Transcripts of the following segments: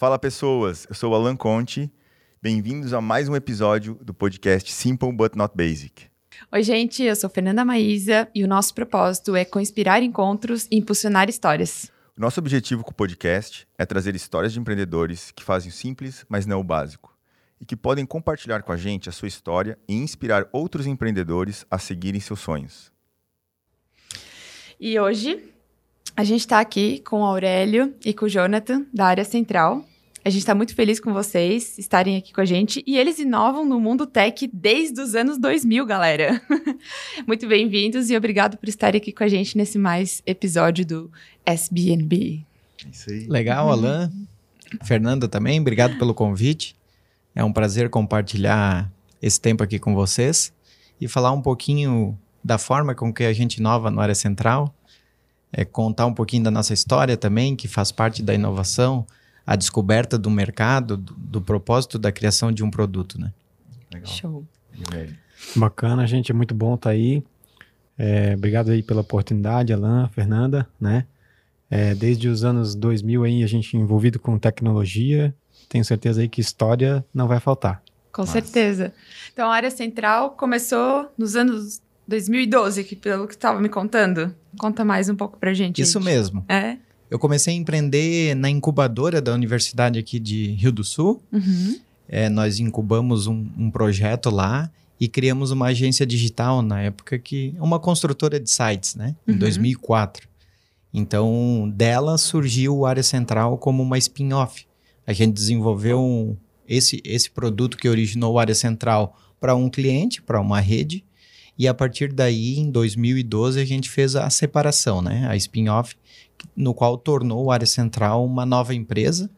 Fala pessoas, eu sou o Alan Conte. Bem-vindos a mais um episódio do podcast Simple But Not Basic. Oi, gente, eu sou Fernanda Maísa e o nosso propósito é conspirar encontros e impulsionar histórias. O nosso objetivo com o podcast é trazer histórias de empreendedores que fazem o simples, mas não o básico, e que podem compartilhar com a gente a sua história e inspirar outros empreendedores a seguirem seus sonhos. E hoje a gente está aqui com o Aurélio e com o Jonathan, da área central. A gente está muito feliz com vocês estarem aqui com a gente. E eles inovam no mundo tech desde os anos 2000, galera. muito bem-vindos e obrigado por estarem aqui com a gente nesse mais episódio do SBNB. Isso aí. Legal, Alan. Fernanda também, obrigado pelo convite. É um prazer compartilhar esse tempo aqui com vocês e falar um pouquinho da forma com que a gente inova no área central é, contar um pouquinho da nossa história também, que faz parte da inovação, a descoberta do mercado, do, do propósito da criação de um produto, né? Legal. Show. Bacana, gente, é muito bom estar tá aí. É, obrigado aí pela oportunidade, Alan, Fernanda, né? É, desde os anos 2000 aí a gente envolvido com tecnologia, tenho certeza aí que história não vai faltar. Com Nossa. certeza. Então a área central começou nos anos 2012, que pelo que estava me contando. Conta mais um pouco pra gente. Isso gente. mesmo. É? Eu comecei a empreender na incubadora da Universidade aqui de Rio do Sul. Uhum. É, nós incubamos um, um, projeto lá e criamos uma agência digital na época que uma construtora de sites, né? Em uhum. 2004. Então, dela surgiu o Área Central como uma spin-off. A gente desenvolveu um, esse, esse produto que originou o Área Central para um cliente, para uma rede, e a partir daí, em 2012, a gente fez a separação, né? A spin-off, no qual tornou o Área Central uma nova empresa,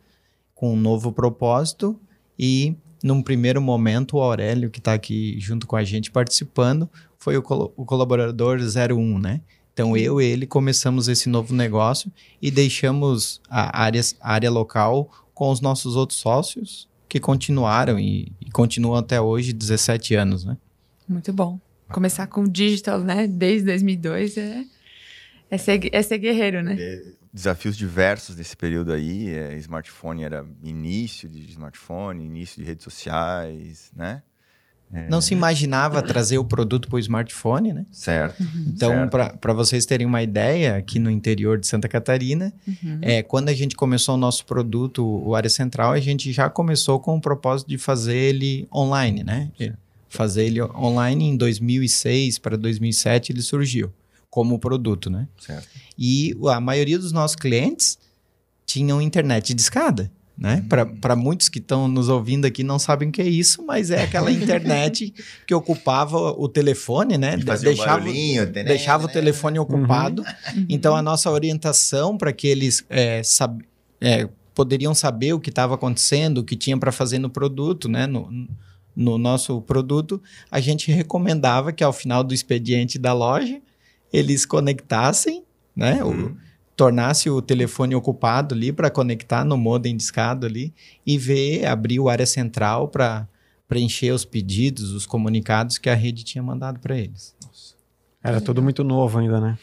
com um novo propósito. E, num primeiro momento, o Aurélio, que está aqui junto com a gente participando, foi o, col o colaborador 01, né? Então, eu e ele começamos esse novo negócio e deixamos a área, a área local com os nossos outros sócios, que continuaram e, e continuam até hoje, 17 anos, né? Muito bom. Começar com digital, né? Desde 2002 é, é, ser, é ser guerreiro, né? É, desafios diversos desse período aí. É, smartphone era início de smartphone, início de redes sociais, né? É. Não se imaginava trazer o produto para o smartphone, né? Certo. Uhum. Então, para vocês terem uma ideia, aqui no interior de Santa Catarina, uhum. é, quando a gente começou o nosso produto, o Área Central, a gente já começou com o propósito de fazer ele online, né? Certo fazer ele online em 2006 para 2007 ele surgiu como produto, né? Certo. E a maioria dos nossos clientes tinham internet de escada. Né? Uhum. Para muitos que estão nos ouvindo aqui não sabem o que é isso, mas é aquela internet que ocupava o telefone, né? deixava, um deixava o telefone ocupado. Uhum. Então a nossa orientação para que eles é, sab, é, poderiam saber o que estava acontecendo, o que tinha para fazer no produto, né? No, no nosso produto, a gente recomendava que ao final do expediente da loja eles conectassem, né? Uhum. O, tornasse o telefone ocupado ali para conectar no modem discado ali e ver, abrir o área central para preencher os pedidos, os comunicados que a rede tinha mandado para eles. Nossa. Era tudo muito novo ainda, né?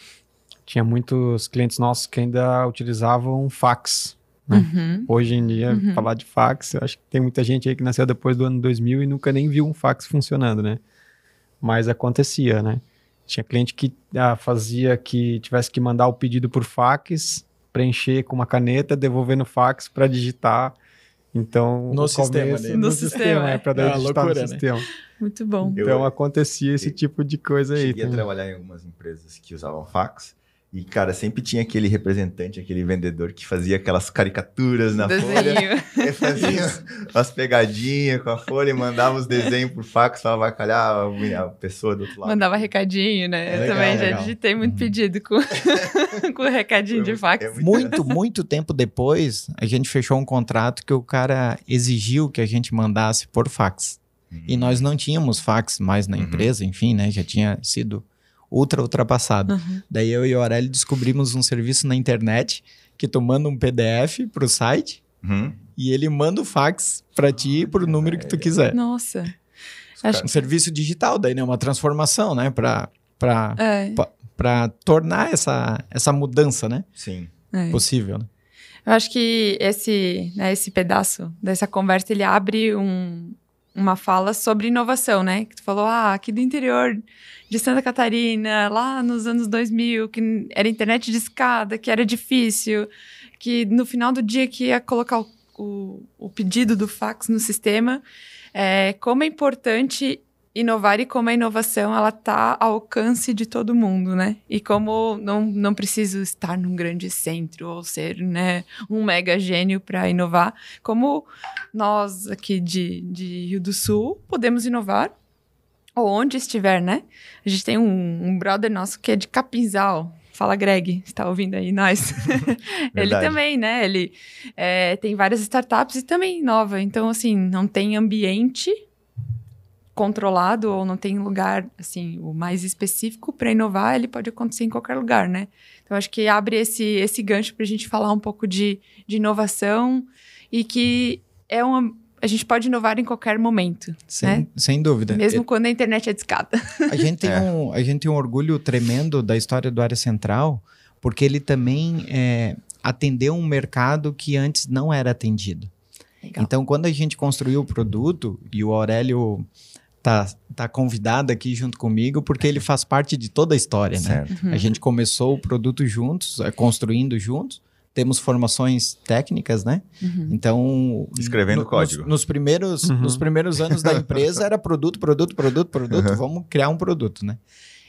Tinha muitos clientes nossos que ainda utilizavam fax né? Uhum. Hoje em dia, uhum. falar de fax, eu acho que tem muita gente aí que nasceu depois do ano 2000 e nunca nem viu um fax funcionando, né? Mas acontecia, né? Tinha cliente que ah, fazia que tivesse que mandar o pedido por fax, preencher com uma caneta, devolver no fax para digitar. Então, no sistema, começo, né? no, no, sistema, sistema é, para dar é digitar loucura, no né? sistema. Muito bom. Então eu, acontecia esse eu, tipo de coisa aí. Cheguei a trabalhar em algumas empresas que usavam fax e, cara, sempre tinha aquele representante, aquele vendedor que fazia aquelas caricaturas na Desenho. folha. Ele fazia umas pegadinhas com a folha e mandava os desenhos por fax para avacalhar a pessoa do outro lado. Mandava recadinho, né? É, Eu legal, também legal. já digitei muito uhum. pedido com, com recadinho de fax. É muito, muito tempo depois, a gente fechou um contrato que o cara exigiu que a gente mandasse por fax. Uhum. E nós não tínhamos fax mais na uhum. empresa, enfim, né? Já tinha sido ultra ultrapassado. Uhum. Daí eu e o Aurélio descobrimos um serviço na internet que tu manda um PDF pro site uhum. e ele manda o fax para ti pro número que tu quiser. Nossa. Acho... Um serviço digital, daí, né? Uma transformação, né? Pra, pra, é. pra, pra tornar essa, essa mudança, né? Sim. É. Possível, né? Eu acho que esse, né, esse pedaço dessa conversa, ele abre um, uma fala sobre inovação, né? Que tu falou, ah, aqui do interior de Santa Catarina, lá nos anos 2000, que era internet de escada, que era difícil, que no final do dia que ia colocar o, o, o pedido do fax no sistema, é, como é importante inovar e como a inovação ela está ao alcance de todo mundo, né? E como não, não preciso estar num grande centro ou ser né, um mega gênio para inovar, como nós aqui de, de Rio do Sul podemos inovar ou onde estiver, né? A gente tem um, um brother nosso que é de Capinzal, Fala, Greg, está ouvindo aí nós? ele também, né? Ele é, tem várias startups e também inova. Então, assim, não tem ambiente controlado ou não tem lugar, assim, o mais específico para inovar, ele pode acontecer em qualquer lugar, né? Então, acho que abre esse, esse gancho para a gente falar um pouco de, de inovação e que é uma, a gente pode inovar em qualquer momento. Sem, né? sem dúvida. Mesmo quando a internet é discada. A gente, tem é. um, a gente tem um orgulho tremendo da história do Área Central, porque ele também é, atendeu um mercado que antes não era atendido. Legal. Então, quando a gente construiu o produto, e o Aurélio tá, tá convidado aqui junto comigo, porque ele faz parte de toda a história, né? Uhum. A gente começou o produto juntos, é, construindo juntos. Temos formações técnicas, né? Uhum. Então. Escrevendo no, código. Nos, nos primeiros, uhum. nos primeiros anos da empresa era produto, produto, produto, produto. Uhum. Vamos criar um produto, né?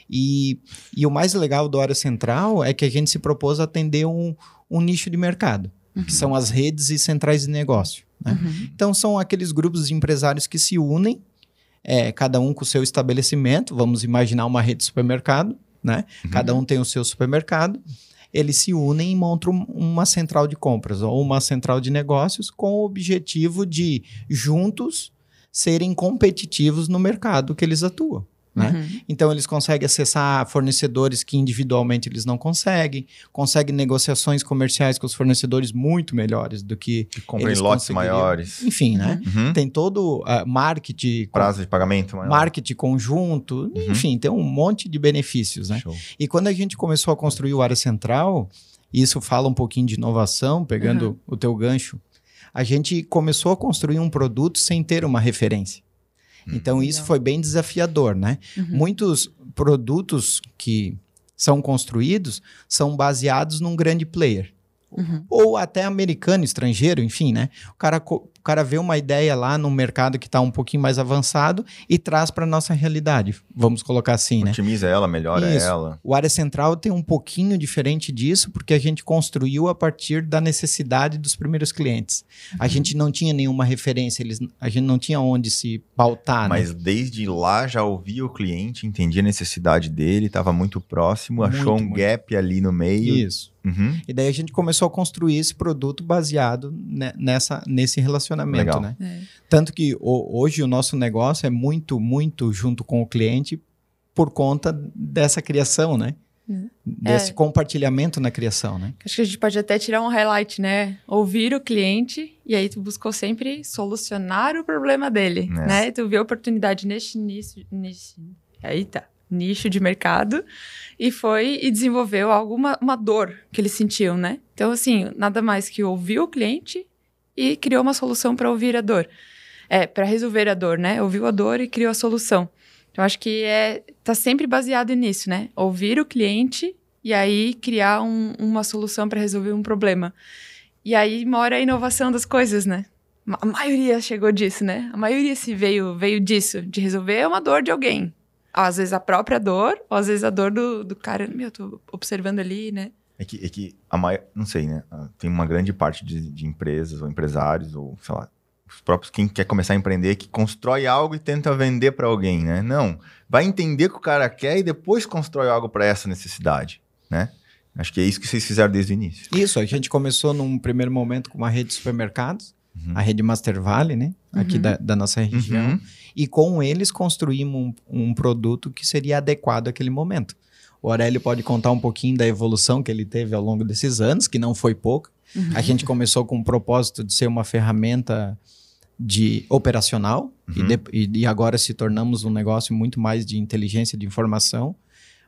E, e o mais legal do Área Central é que a gente se propôs a atender um, um nicho de mercado, que uhum. são as redes e centrais de negócio. Né? Uhum. Então, são aqueles grupos de empresários que se unem é, cada um com o seu estabelecimento, vamos imaginar uma rede de supermercado, né? Uhum. Cada um tem o seu supermercado. Eles se unem e montam uma central de compras ou uma central de negócios com o objetivo de juntos serem competitivos no mercado que eles atuam. Né? Uhum. Então eles conseguem acessar fornecedores que individualmente eles não conseguem, conseguem negociações comerciais com os fornecedores muito melhores do que, que comprem lotes maiores. Enfim, né? Uhum. Tem todo uh, marketing, prazo de pagamento, maior. marketing conjunto, uhum. enfim, tem um monte de benefícios, né? Show. E quando a gente começou a construir o área central, isso fala um pouquinho de inovação, pegando uhum. o teu gancho. A gente começou a construir um produto sem ter uma referência. Uhum. Então, isso foi bem desafiador, né? Uhum. Muitos produtos que são construídos são baseados num grande player. Uhum. Ou até americano, estrangeiro, enfim, né? O cara o cara vê uma ideia lá no mercado que está um pouquinho mais avançado e traz para nossa realidade. Vamos colocar assim, né? Otimiza ela, melhora Isso. ela. O área central tem um pouquinho diferente disso, porque a gente construiu a partir da necessidade dos primeiros clientes. Uhum. A gente não tinha nenhuma referência, eles, a gente não tinha onde se pautar. Né? Mas né? desde lá já ouvia o cliente, entendia a necessidade dele, estava muito próximo, muito, achou um muito. gap ali no meio. Isso. Uhum. E daí a gente começou a construir esse produto baseado nessa, nesse relacionamento, Legal. né? É. Tanto que o, hoje o nosso negócio é muito, muito junto com o cliente por conta dessa criação, né? É. Desse é. compartilhamento na criação, né? Acho que a gente pode até tirar um highlight, né? Ouvir o cliente e aí tu buscou sempre solucionar o problema dele, é. né? Tu viu oportunidade neste nicho, nesse... Aí tá nicho de mercado e foi e desenvolveu alguma uma dor que eles sentiam, né? Então, assim, nada mais que ouviu o cliente e criou uma solução para ouvir a dor. É, para resolver a dor, né? Ouviu a dor e criou a solução. Então, acho que é tá sempre baseado nisso, né? Ouvir o cliente e aí criar um, uma solução para resolver um problema. E aí mora a inovação das coisas, né? A maioria chegou disso, né? A maioria se veio veio disso, de resolver uma dor de alguém. Às vezes a própria dor, ou às vezes a dor do, do cara, meu, tô observando ali, né? É que, é que a maior, não sei, né? Ah, tem uma grande parte de, de empresas ou empresários, ou sei lá, os próprios, quem quer começar a empreender, que constrói algo e tenta vender para alguém, né? Não. Vai entender o que o cara quer e depois constrói algo para essa necessidade, né? Acho que é isso que vocês fizeram desde o início. Isso, a gente começou num primeiro momento com uma rede de supermercados, uhum. a rede Master Valley, né? Aqui uhum. da, da, nossa região. Uhum e com eles construímos um, um produto que seria adequado àquele momento. O Aurélio pode contar um pouquinho da evolução que ele teve ao longo desses anos, que não foi pouco. Uhum. A gente começou com o propósito de ser uma ferramenta de operacional uhum. e, de, e, agora se tornamos um negócio muito mais de inteligência de informação.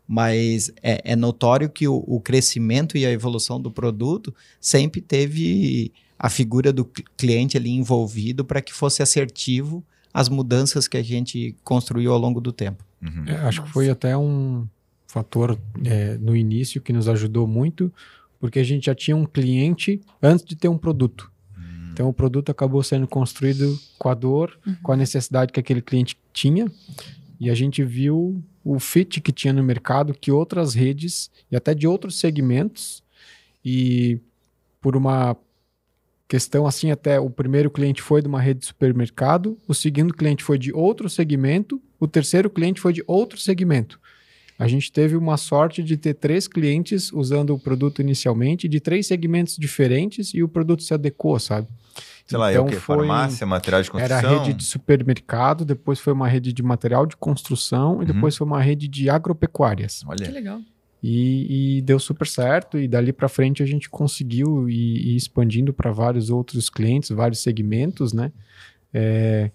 mas é, é notório que o, o, crescimento e a evolução do produto sempre teve a figura do cliente ali envolvido para que fosse assertivo as mudanças que a gente construiu ao longo do tempo. Uhum. É, acho que foi até um fator é, no início que nos ajudou muito, porque a gente já tinha um cliente antes de ter um produto. Uhum. Então o produto acabou sendo construído com a dor, uhum. com a necessidade que aquele cliente tinha, e a gente viu o fit que tinha no mercado, que outras redes e até de outros segmentos, e por uma questão assim, até o primeiro cliente foi de uma rede de supermercado, o segundo cliente foi de outro segmento, o terceiro cliente foi de outro segmento. A gente teve uma sorte de ter três clientes usando o produto inicialmente, de três segmentos diferentes, e o produto se adequou, sabe? Sei lá, então, é o que? Foi, Farmácia, material de construção? Era a rede de supermercado, depois foi uma rede de material de construção uhum. e depois foi uma rede de agropecuárias. Olha. Que legal. E, e, deu super certo, e dali para frente a gente conseguiu ir, ir expandindo para vários outros clientes, vários segmentos, né? É,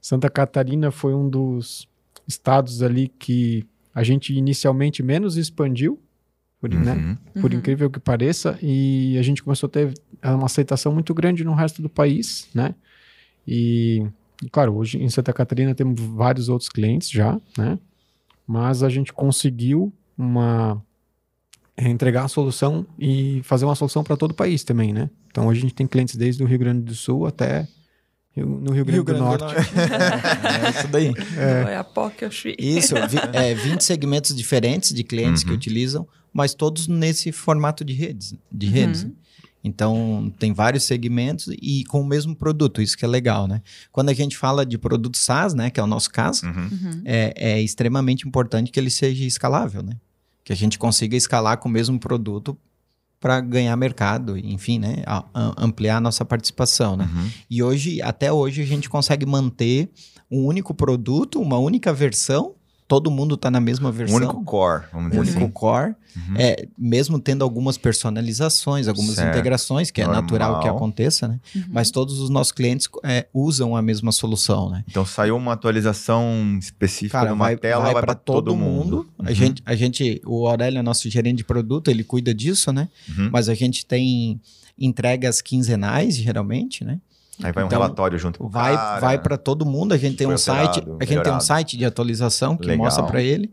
Santa Catarina foi um dos estados ali que a gente inicialmente menos expandiu, por, né? uhum. né? por uhum. incrível que pareça, e a gente começou a ter uma aceitação muito grande no resto do país, né? E, e claro, hoje em Santa Catarina temos vários outros clientes já, né? Mas a gente conseguiu uma é, entregar a solução e fazer uma solução para todo o país também, né? Então hoje a gente tem clientes desde o Rio Grande do Sul até no Rio Grande, Rio Grande do, Norte. Do Norte. é, isso daí. É. Isso, vi, é, 20 segmentos diferentes de clientes uhum. que utilizam, mas todos nesse formato de redes. De uhum. Então, tem vários segmentos e com o mesmo produto, isso que é legal, né? Quando a gente fala de produto SaaS, né, que é o nosso caso, uhum. uhum. É, é, extremamente importante que ele seja escalável, né? Que a gente consiga escalar com o mesmo produto para ganhar mercado, enfim, né? A, a, ampliar a nossa participação, né? Uhum. E hoje, até hoje, a gente consegue manter um único produto, uma única versão todo mundo está na mesma versão. O único core, vamos dizer único assim. core, uhum. é, mesmo tendo algumas personalizações, algumas certo. integrações, que Normal. é natural que aconteça, né? Uhum. Mas todos os nossos clientes é, usam a mesma solução, né? Então saiu uma atualização específica Cara, numa vai, tela, vai, vai para todo, todo, mundo. mundo. Uhum. A, gente, a gente, o Aurélio é nosso gerente de produto, ele cuida disso, né? Uhum. Mas a gente tem entregas quinzenais, geralmente, né? Aí vai um então, relatório junto com vai, o cara. Vai para todo mundo. A gente tem um site, a gente tem um site de atualização que Legal. mostra para ele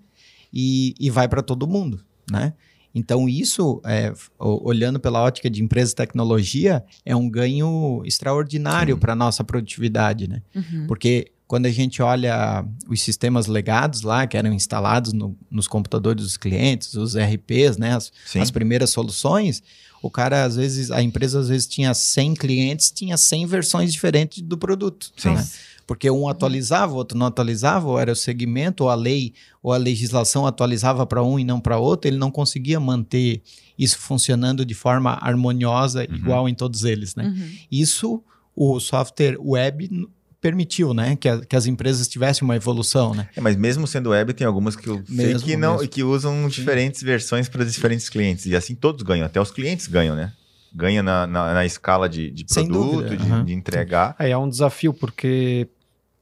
e, e vai para todo mundo, né? Então isso, é, olhando pela ótica de empresa de tecnologia, é um ganho extraordinário para nossa produtividade, né? Uhum. Porque quando a gente olha os sistemas legados lá, que eram instalados no, nos computadores dos clientes, os RPs, né? As, as primeiras soluções, o cara, às vezes, a empresa às vezes tinha 100 clientes, tinha 100 versões diferentes do produto. Sim. Né? Porque um atualizava, o outro não atualizava, ou era o segmento, ou a lei, ou a legislação atualizava para um e não para outro, ele não conseguia manter isso funcionando de forma harmoniosa, uhum. igual em todos eles. Né? Uhum. Isso o software web permitiu, né, que, a, que as empresas tivessem uma evolução, né? É, mas mesmo sendo web, tem algumas que eu mesmo, sei que não que usam diferentes versões para diferentes clientes e assim todos ganham, até os clientes ganham, né? Ganha na, na, na escala de, de produto, de, uhum. de, entregar. É, é um desafio porque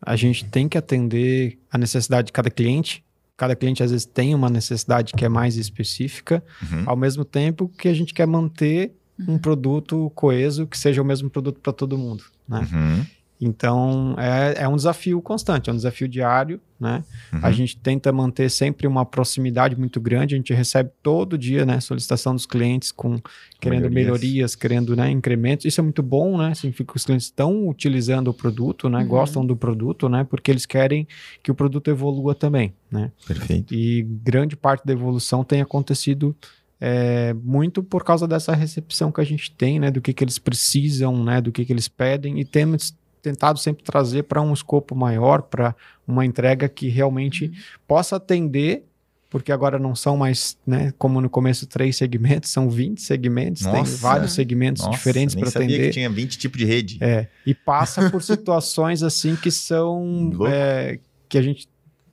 a gente tem que atender a necessidade de cada cliente. Cada cliente às vezes tem uma necessidade que é mais específica, uhum. ao mesmo tempo que a gente quer manter um uhum. produto coeso que seja o mesmo produto para todo mundo, né? Uhum. Então, é, é um desafio constante, é um desafio diário, né? Uhum. A gente tenta manter sempre uma proximidade muito grande, a gente recebe todo dia, né, solicitação dos clientes com querendo melhorias, melhorias querendo, né, incrementos. Isso é muito bom, né? Significa que os clientes estão utilizando o produto, né? Uhum. Gostam do produto, né? Porque eles querem que o produto evolua também, né? Perfeito. E grande parte da evolução tem acontecido é, muito por causa dessa recepção que a gente tem, né, do que, que eles precisam, né, do que, que eles pedem, e temos tentado sempre trazer para um escopo maior, para uma entrega que realmente uhum. possa atender porque agora não são mais, né, como no começo, três segmentos, são 20 segmentos, Nossa. tem vários segmentos Nossa, diferentes para atender. sabia que tinha 20 tipos de rede. É, e passa por situações assim que são, é, que a gente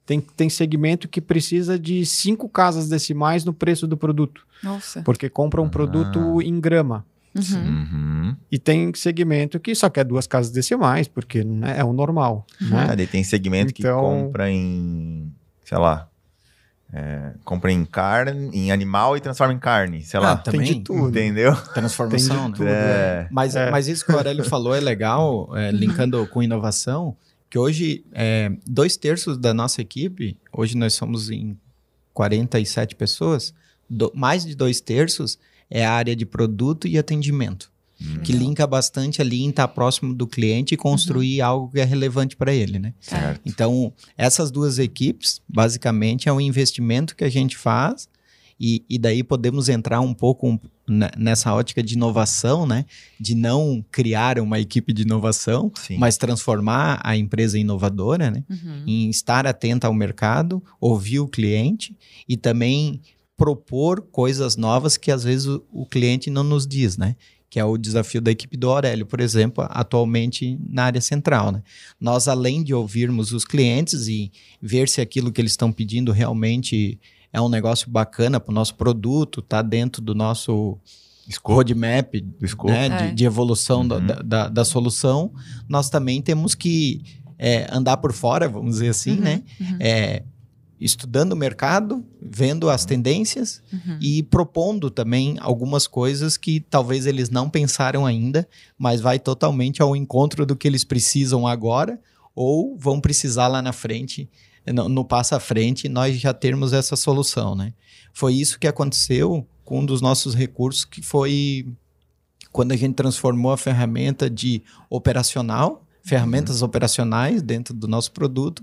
tem, tem segmento que precisa de cinco casas decimais no preço do produto. Nossa. Porque compra um produto ah. em grama. Uhum. uhum. E tem segmento que só quer duas casas decimais, porque né, é o normal. Uhum. Né? tem segmento então... que compra em, sei lá, é, compra em carne, em animal e transforma em carne, sei lá. Ah, também, tem de tudo. Entendeu? Transformação, né? É. Mas, é. mas isso que o Aurélio falou é legal, é, linkando com inovação, que hoje, é, dois terços da nossa equipe, hoje nós somos em 47 pessoas, do, mais de dois terços é a área de produto e atendimento que linka bastante ali em estar próximo do cliente e construir uhum. algo que é relevante para ele, né? Certo. Então, essas duas equipes, basicamente, é um investimento que a gente faz e, e daí podemos entrar um pouco nessa ótica de inovação, né? De não criar uma equipe de inovação, Sim. mas transformar a empresa inovadora, né? Uhum. Em estar atenta ao mercado, ouvir o cliente e também propor coisas novas que às vezes o, o cliente não nos diz, né? que é o desafio da equipe do Aurélio, por exemplo, atualmente na área central. Né? Nós, além de ouvirmos os clientes e ver se aquilo que eles estão pedindo realmente é um negócio bacana para o nosso produto, está dentro do nosso Scope. roadmap né, é. de, de, evolução uhum. da, da, da, solução, nós também temos que é, andar por fora, vamos dizer assim, uhum. né? Uhum. É, estudando o mercado, vendo as tendências uhum. e propondo também algumas coisas que talvez eles não pensaram ainda, mas vai totalmente ao encontro do que eles precisam agora ou vão precisar lá na frente, no, no passo à frente, nós já termos essa solução, né? Foi isso que aconteceu com um dos nossos recursos, que foi quando a gente transformou a ferramenta de operacional, ferramentas uhum. operacionais dentro do nosso produto,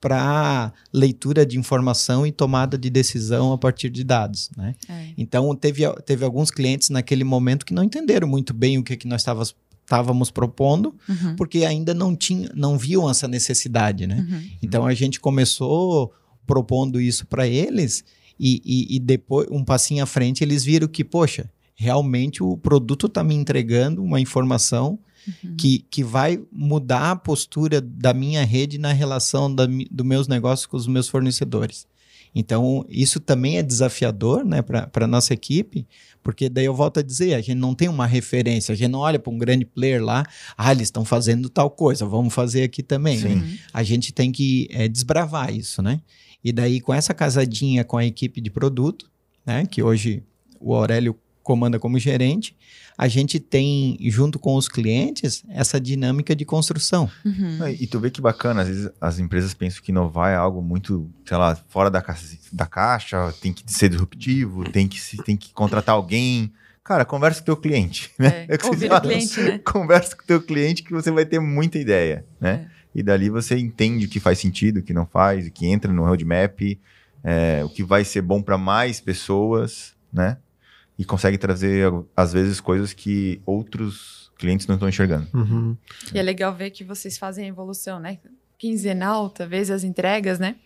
para leitura de informação e tomada de decisão a partir de dados. Né? É. Então, teve, teve alguns clientes naquele momento que não entenderam muito bem o que, que nós estávamos estávamos propondo, uhum. porque ainda não tinha, não viam essa necessidade, né? Uhum. Então a gente começou propondo isso para eles e, e, e, depois um passinho à frente eles viram que poxa, realmente o produto está me entregando uma informação uhum. que, que vai mudar a postura da minha rede na relação da, dos meus negócios com os meus fornecedores. Então, isso também é desafiador né, para a nossa equipe, porque daí eu volto a dizer, a gente não tem uma referência, a gente não olha para um grande player lá, ah, eles estão fazendo tal coisa, vamos fazer aqui também. Né? A gente tem que é, desbravar isso, né? E daí, com essa casadinha com a equipe de produto, né, que hoje o Aurélio comanda como gerente, a gente tem, junto com os clientes, essa dinâmica de construção. Uhum. E tu vê que bacana, às vezes as empresas pensam que inovar é algo muito, sei lá, fora da caixa, da caixa tem que ser disruptivo, tem que, tem que contratar alguém. Cara, conversa com o teu cliente, né? É, é ouvir o cliente, né? Conversa com o teu cliente que você vai ter muita ideia, né? É. E dali você entende o que faz sentido, o que não faz, o que entra no roadmap, é, o que vai ser bom para mais pessoas, né? E consegue trazer, às vezes, coisas que outros clientes não estão enxergando. Uhum. E é legal ver que vocês fazem a evolução, né? Quinzenal, talvez, as entregas, né?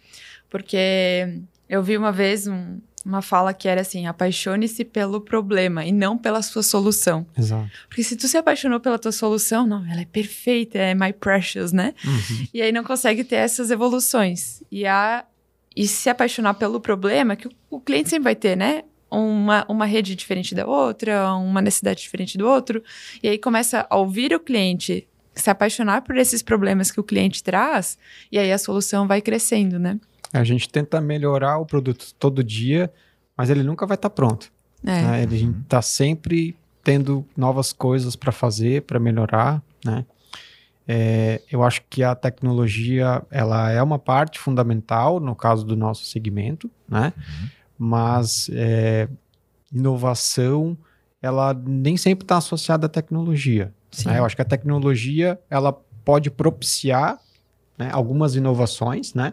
Porque eu vi uma vez um, uma fala que era assim: apaixone-se pelo problema e não pela sua solução. Exato. Porque se tu se apaixonou pela tua solução, não, ela é perfeita, é my precious, né? Uhum. E aí não consegue ter essas evoluções. E a e se apaixonar pelo problema, que o, o cliente sempre vai ter, né? Uma, uma rede diferente da outra, uma necessidade diferente do outro, e aí começa a ouvir o cliente, se apaixonar por esses problemas que o cliente traz, e aí a solução vai crescendo, né? A gente tenta melhorar o produto todo dia, mas ele nunca vai estar tá pronto. É. Né? Ele está sempre tendo novas coisas para fazer, para melhorar, né? É, eu acho que a tecnologia ela é uma parte fundamental no caso do nosso segmento, né? Uhum mas é, inovação ela nem sempre está associada à tecnologia. Né? Eu acho que a tecnologia ela pode propiciar né, algumas inovações, né?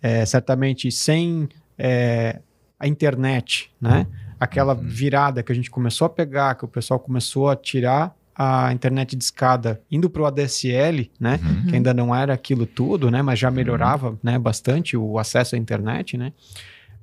É, certamente sem é, a internet, né? Aquela uhum. virada que a gente começou a pegar, que o pessoal começou a tirar a internet de escada indo para o ADSL, né? Uhum. Que ainda não era aquilo tudo, né? Mas já melhorava, uhum. né? Bastante o acesso à internet, né?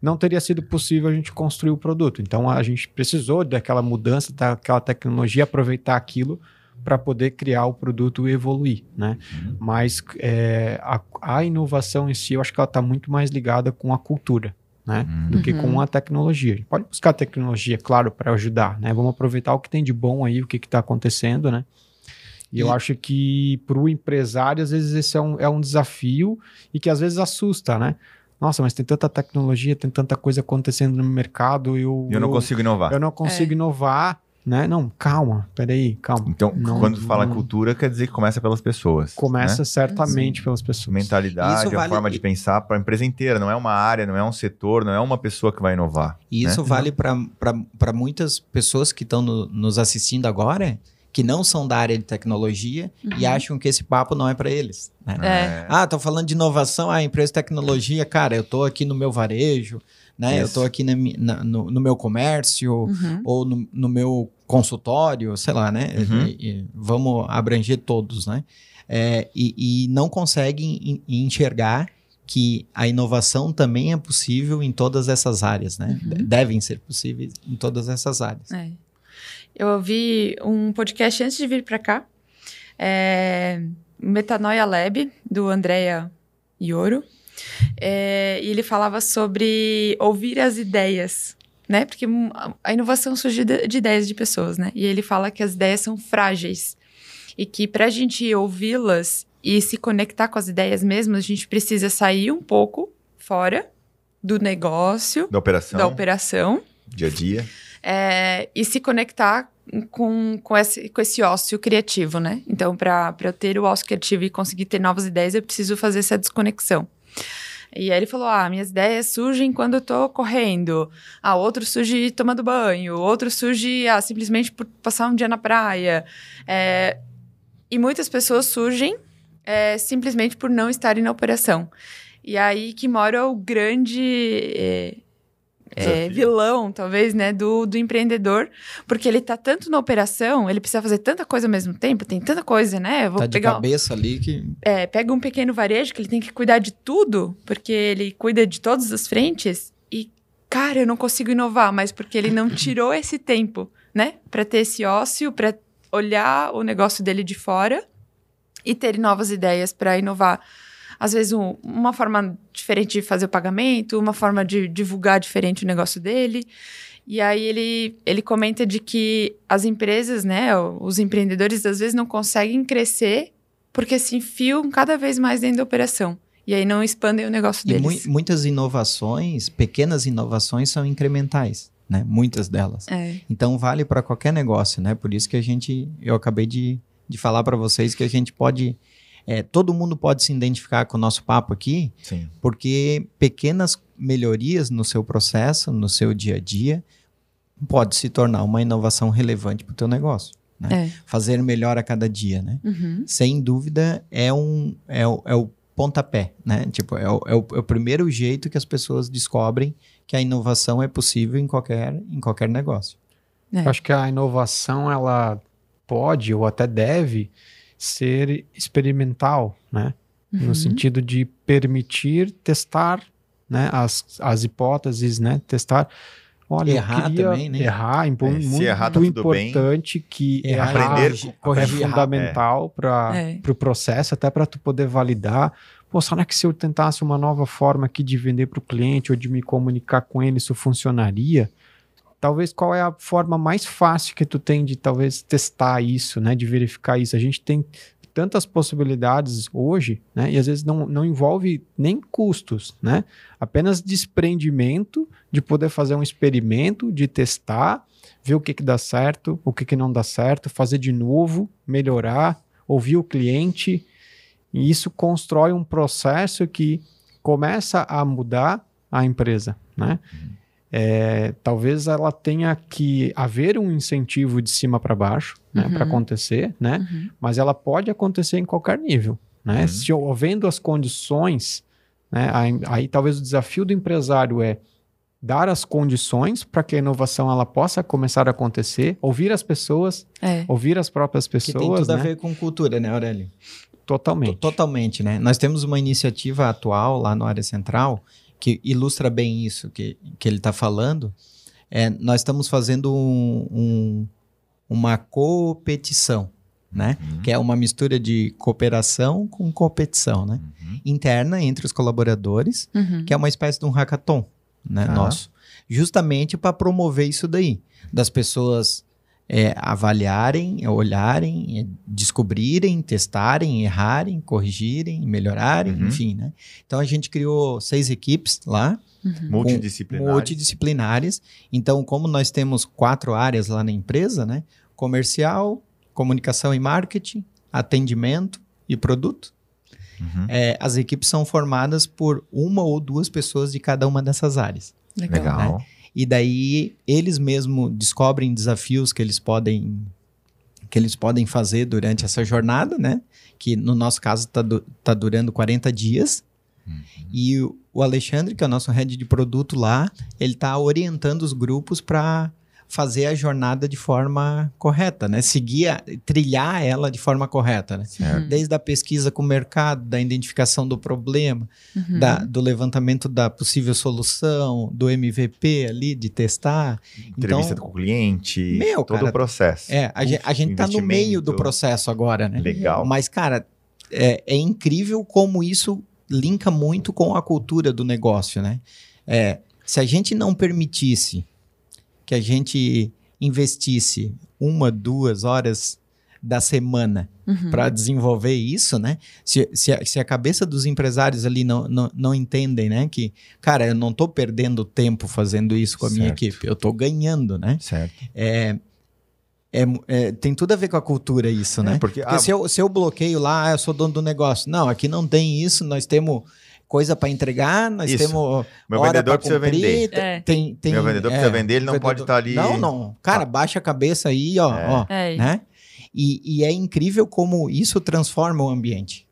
Não teria sido possível a gente construir o produto. Então a gente precisou daquela mudança, daquela tecnologia, aproveitar aquilo para poder criar o produto e evoluir, né? Uhum. Mas é, a, a, inovação em si, eu acho que ela está muito mais ligada com a cultura, né? Uhum. Do que com uhum. a tecnologia. A gente pode buscar tecnologia, claro, para ajudar, né? Vamos aproveitar o que tem de bom aí, o que está acontecendo, né? E, e, eu acho que para o empresário, às vezes, esse é um, é um desafio e que às vezes assusta, né? Nossa, mas tem tanta tecnologia, tem tanta coisa acontecendo no mercado e eu, eu não eu, consigo inovar. Eu não consigo é. inovar né? Não, calma, peraí, calma. Então, não, quando fala não... cultura, quer dizer que começa pelas pessoas. Começa né? certamente Sim. pelas pessoas. Mentalidade, vale... a forma de pensar para a empresa inteira, não é uma área, não é um setor, não é uma pessoa que vai inovar. E isso né? vale para muitas pessoas que estão no, nos assistindo agora, que não são da área de tecnologia uhum. e acham que esse papo não é para eles. Né? É. Ah, tô falando de inovação, ah, empresa de tecnologia, cara, eu tô aqui no meu varejo, né? Isso. Eu estou aqui na, na, no, no, meu comércio uhum. ou no, no, meu consultório, sei lá, né? Uhum. E, e vamos abranger todos, né? É, e, e, não conseguem enxergar que a inovação também é possível em todas essas áreas, né? Uhum. Devem ser possíveis em todas essas áreas. É. Eu ouvi um podcast antes de vir para cá, é, Metanoia Lab, do Andrea Ioro. É, e ele falava sobre ouvir as ideias, né? Porque a inovação surge de, de ideias de pessoas, né? E ele fala que as ideias são frágeis e que para a gente ouvi-las e se conectar com as ideias mesmo, a gente precisa sair um pouco fora do negócio, da operação, da operação dia a dia, é, e se conectar com, com, esse, com esse ócio criativo, né? Então, para eu ter o ócio criativo e conseguir ter novas ideias, eu preciso fazer essa desconexão. E aí ele falou: ah, minhas ideias surgem quando eu tô correndo. Ah, outro surge tomando banho. Outro surge ah, simplesmente por passar um dia na praia. É, e muitas pessoas surgem é, simplesmente por não estarem na operação. E aí que mora o grande. É, é, vilão, talvez, né, do, do empreendedor, porque ele tá tanto na operação, ele precisa fazer tanta coisa ao mesmo tempo, tem tanta coisa, né? Eu vou tá pegar, de cabeça ali que... É, pega um pequeno varejo que ele tem que cuidar de tudo, porque ele cuida de todas as frentes, e, cara, eu não consigo inovar, mas porque ele não tirou esse tempo, né, para ter esse ócio, para olhar o negócio dele de fora e ter novas ideias para inovar às vezes, um, uma forma diferente de fazer o pagamento, uma forma de divulgar diferente o negócio dele. E aí ele, ele comenta de que as empresas, né, os empreendedores, às vezes não conseguem crescer porque se enfiam cada vez mais dentro da operação. E aí não expandem o negócio deles. E mu muitas inovações, pequenas inovações, são incrementais. Né? Muitas delas. É. Então vale para qualquer negócio, né? Por isso que a gente, eu acabei de, de falar para vocês que a gente pode é, todo mundo pode se identificar com o nosso papo aqui, Sim. porque pequenas melhorias no seu processo, no seu dia a dia, pode se tornar uma inovação relevante para o teu negócio. Né? É. Fazer melhor a cada dia, né? Uhum. Sem dúvida, é, um, é, o, é o pontapé, né? Tipo, é o, é, o, é o primeiro jeito que as pessoas descobrem que a inovação é possível em qualquer, em qualquer negócio. É. Eu acho que a inovação, ela pode ou até deve ser experimental, né? Uhum. No sentido de permitir testar, né? As, as hipóteses, né? Testar. Olha, errar também, né? Errar, é, muito, se errar, tá importante bem. que errar, aprender, é fundamental é. para é. o processo, até para tu poder validar. Pô, será que se eu tentasse uma nova forma aqui de vender para o cliente ou de me comunicar com ele, isso funcionaria? Talvez qual é a forma mais fácil que tu tem de talvez testar isso, né, de verificar isso. A gente tem tantas possibilidades hoje, né, e às vezes não, não envolve nem custos, né, apenas desprendimento de poder fazer um experimento, de testar, ver o que que dá certo, o que que não dá certo, fazer de novo, melhorar, ouvir o cliente, e isso constrói um processo que começa a mudar a empresa, né? Uhum. É, talvez ela tenha que haver um incentivo de cima para baixo né, uhum. para acontecer, né? Uhum. Mas ela pode acontecer em qualquer nível, né? Uhum. Se havendo as condições, né? Aí, aí, talvez o desafio do empresário é dar as condições para que a inovação ela possa começar a acontecer, ouvir as pessoas, é. ouvir as próprias pessoas. Que tem tudo né? a ver com cultura, né, Aurélio? Totalmente. T Totalmente, né? Nós temos uma iniciativa atual lá no área central que ilustra bem isso que, que ele está falando, é, nós estamos fazendo um, um, uma competição, né? Uhum. Que é uma mistura de cooperação com competição, né? Uhum. Interna entre os colaboradores, uhum. que é uma espécie de um hackathon, né? Nosso. Justamente para promover isso daí, das pessoas é, avaliarem, olharem, é, descobrirem, testarem, errarem, corrigirem, melhorarem, uhum. enfim, né? Então a gente criou seis equipes lá. Uhum. Multidisciplinares. multidisciplinares. Então, como nós temos quatro áreas lá na empresa, né? Comercial, comunicação e marketing, atendimento e produto. Uhum. É, as equipes são formadas por uma ou duas pessoas de cada uma dessas áreas. Legal. Legal. Né? E daí eles mesmo descobrem desafios que eles podem que eles podem fazer durante essa jornada, né? Que no nosso caso está tá durando 40 dias. Uhum. E o Alexandre, que é o nosso head de produto lá, ele está orientando os grupos para fazer a jornada de forma correta, né? Seguir, a, trilhar ela de forma correta, né? Uhum. Desde a pesquisa com o mercado, da identificação do problema, uhum. da, do levantamento da possível solução, do MVP ali, de testar. Entrevista então, com o cliente, meu, todo cara, o processo. É, a, Uf, a gente está no meio do processo agora, né? Legal. Mas, cara, é, é incrível como isso linka muito com a cultura do negócio, né? É, se a gente não permitisse que a gente investisse uma, duas horas da semana uhum. para desenvolver isso, né? Se, se, a, se, a, cabeça dos empresários ali não, não, não entendem, né? Que, cara, eu não estou perdendo tempo fazendo isso com a certo. minha equipe, eu estou ganhando, né? Certo. É, é, é, tem tudo a ver com a cultura isso, é, né? porque, porque ah, se, eu, se eu bloqueio lá, ah, eu sou dono do negócio. Não, aqui não tem isso, nós temos coisa para entregar, nós Isso. temos Meu vendedor precisa vender. É. Tem, tem, Meu vendedor é, precisa vender, ele não vendedor... pode estar tá ali. Não, não. Cara, baixa a cabeça aí, ó, é. ó é. né? E, e, é incrível como isso transforma o ambiente.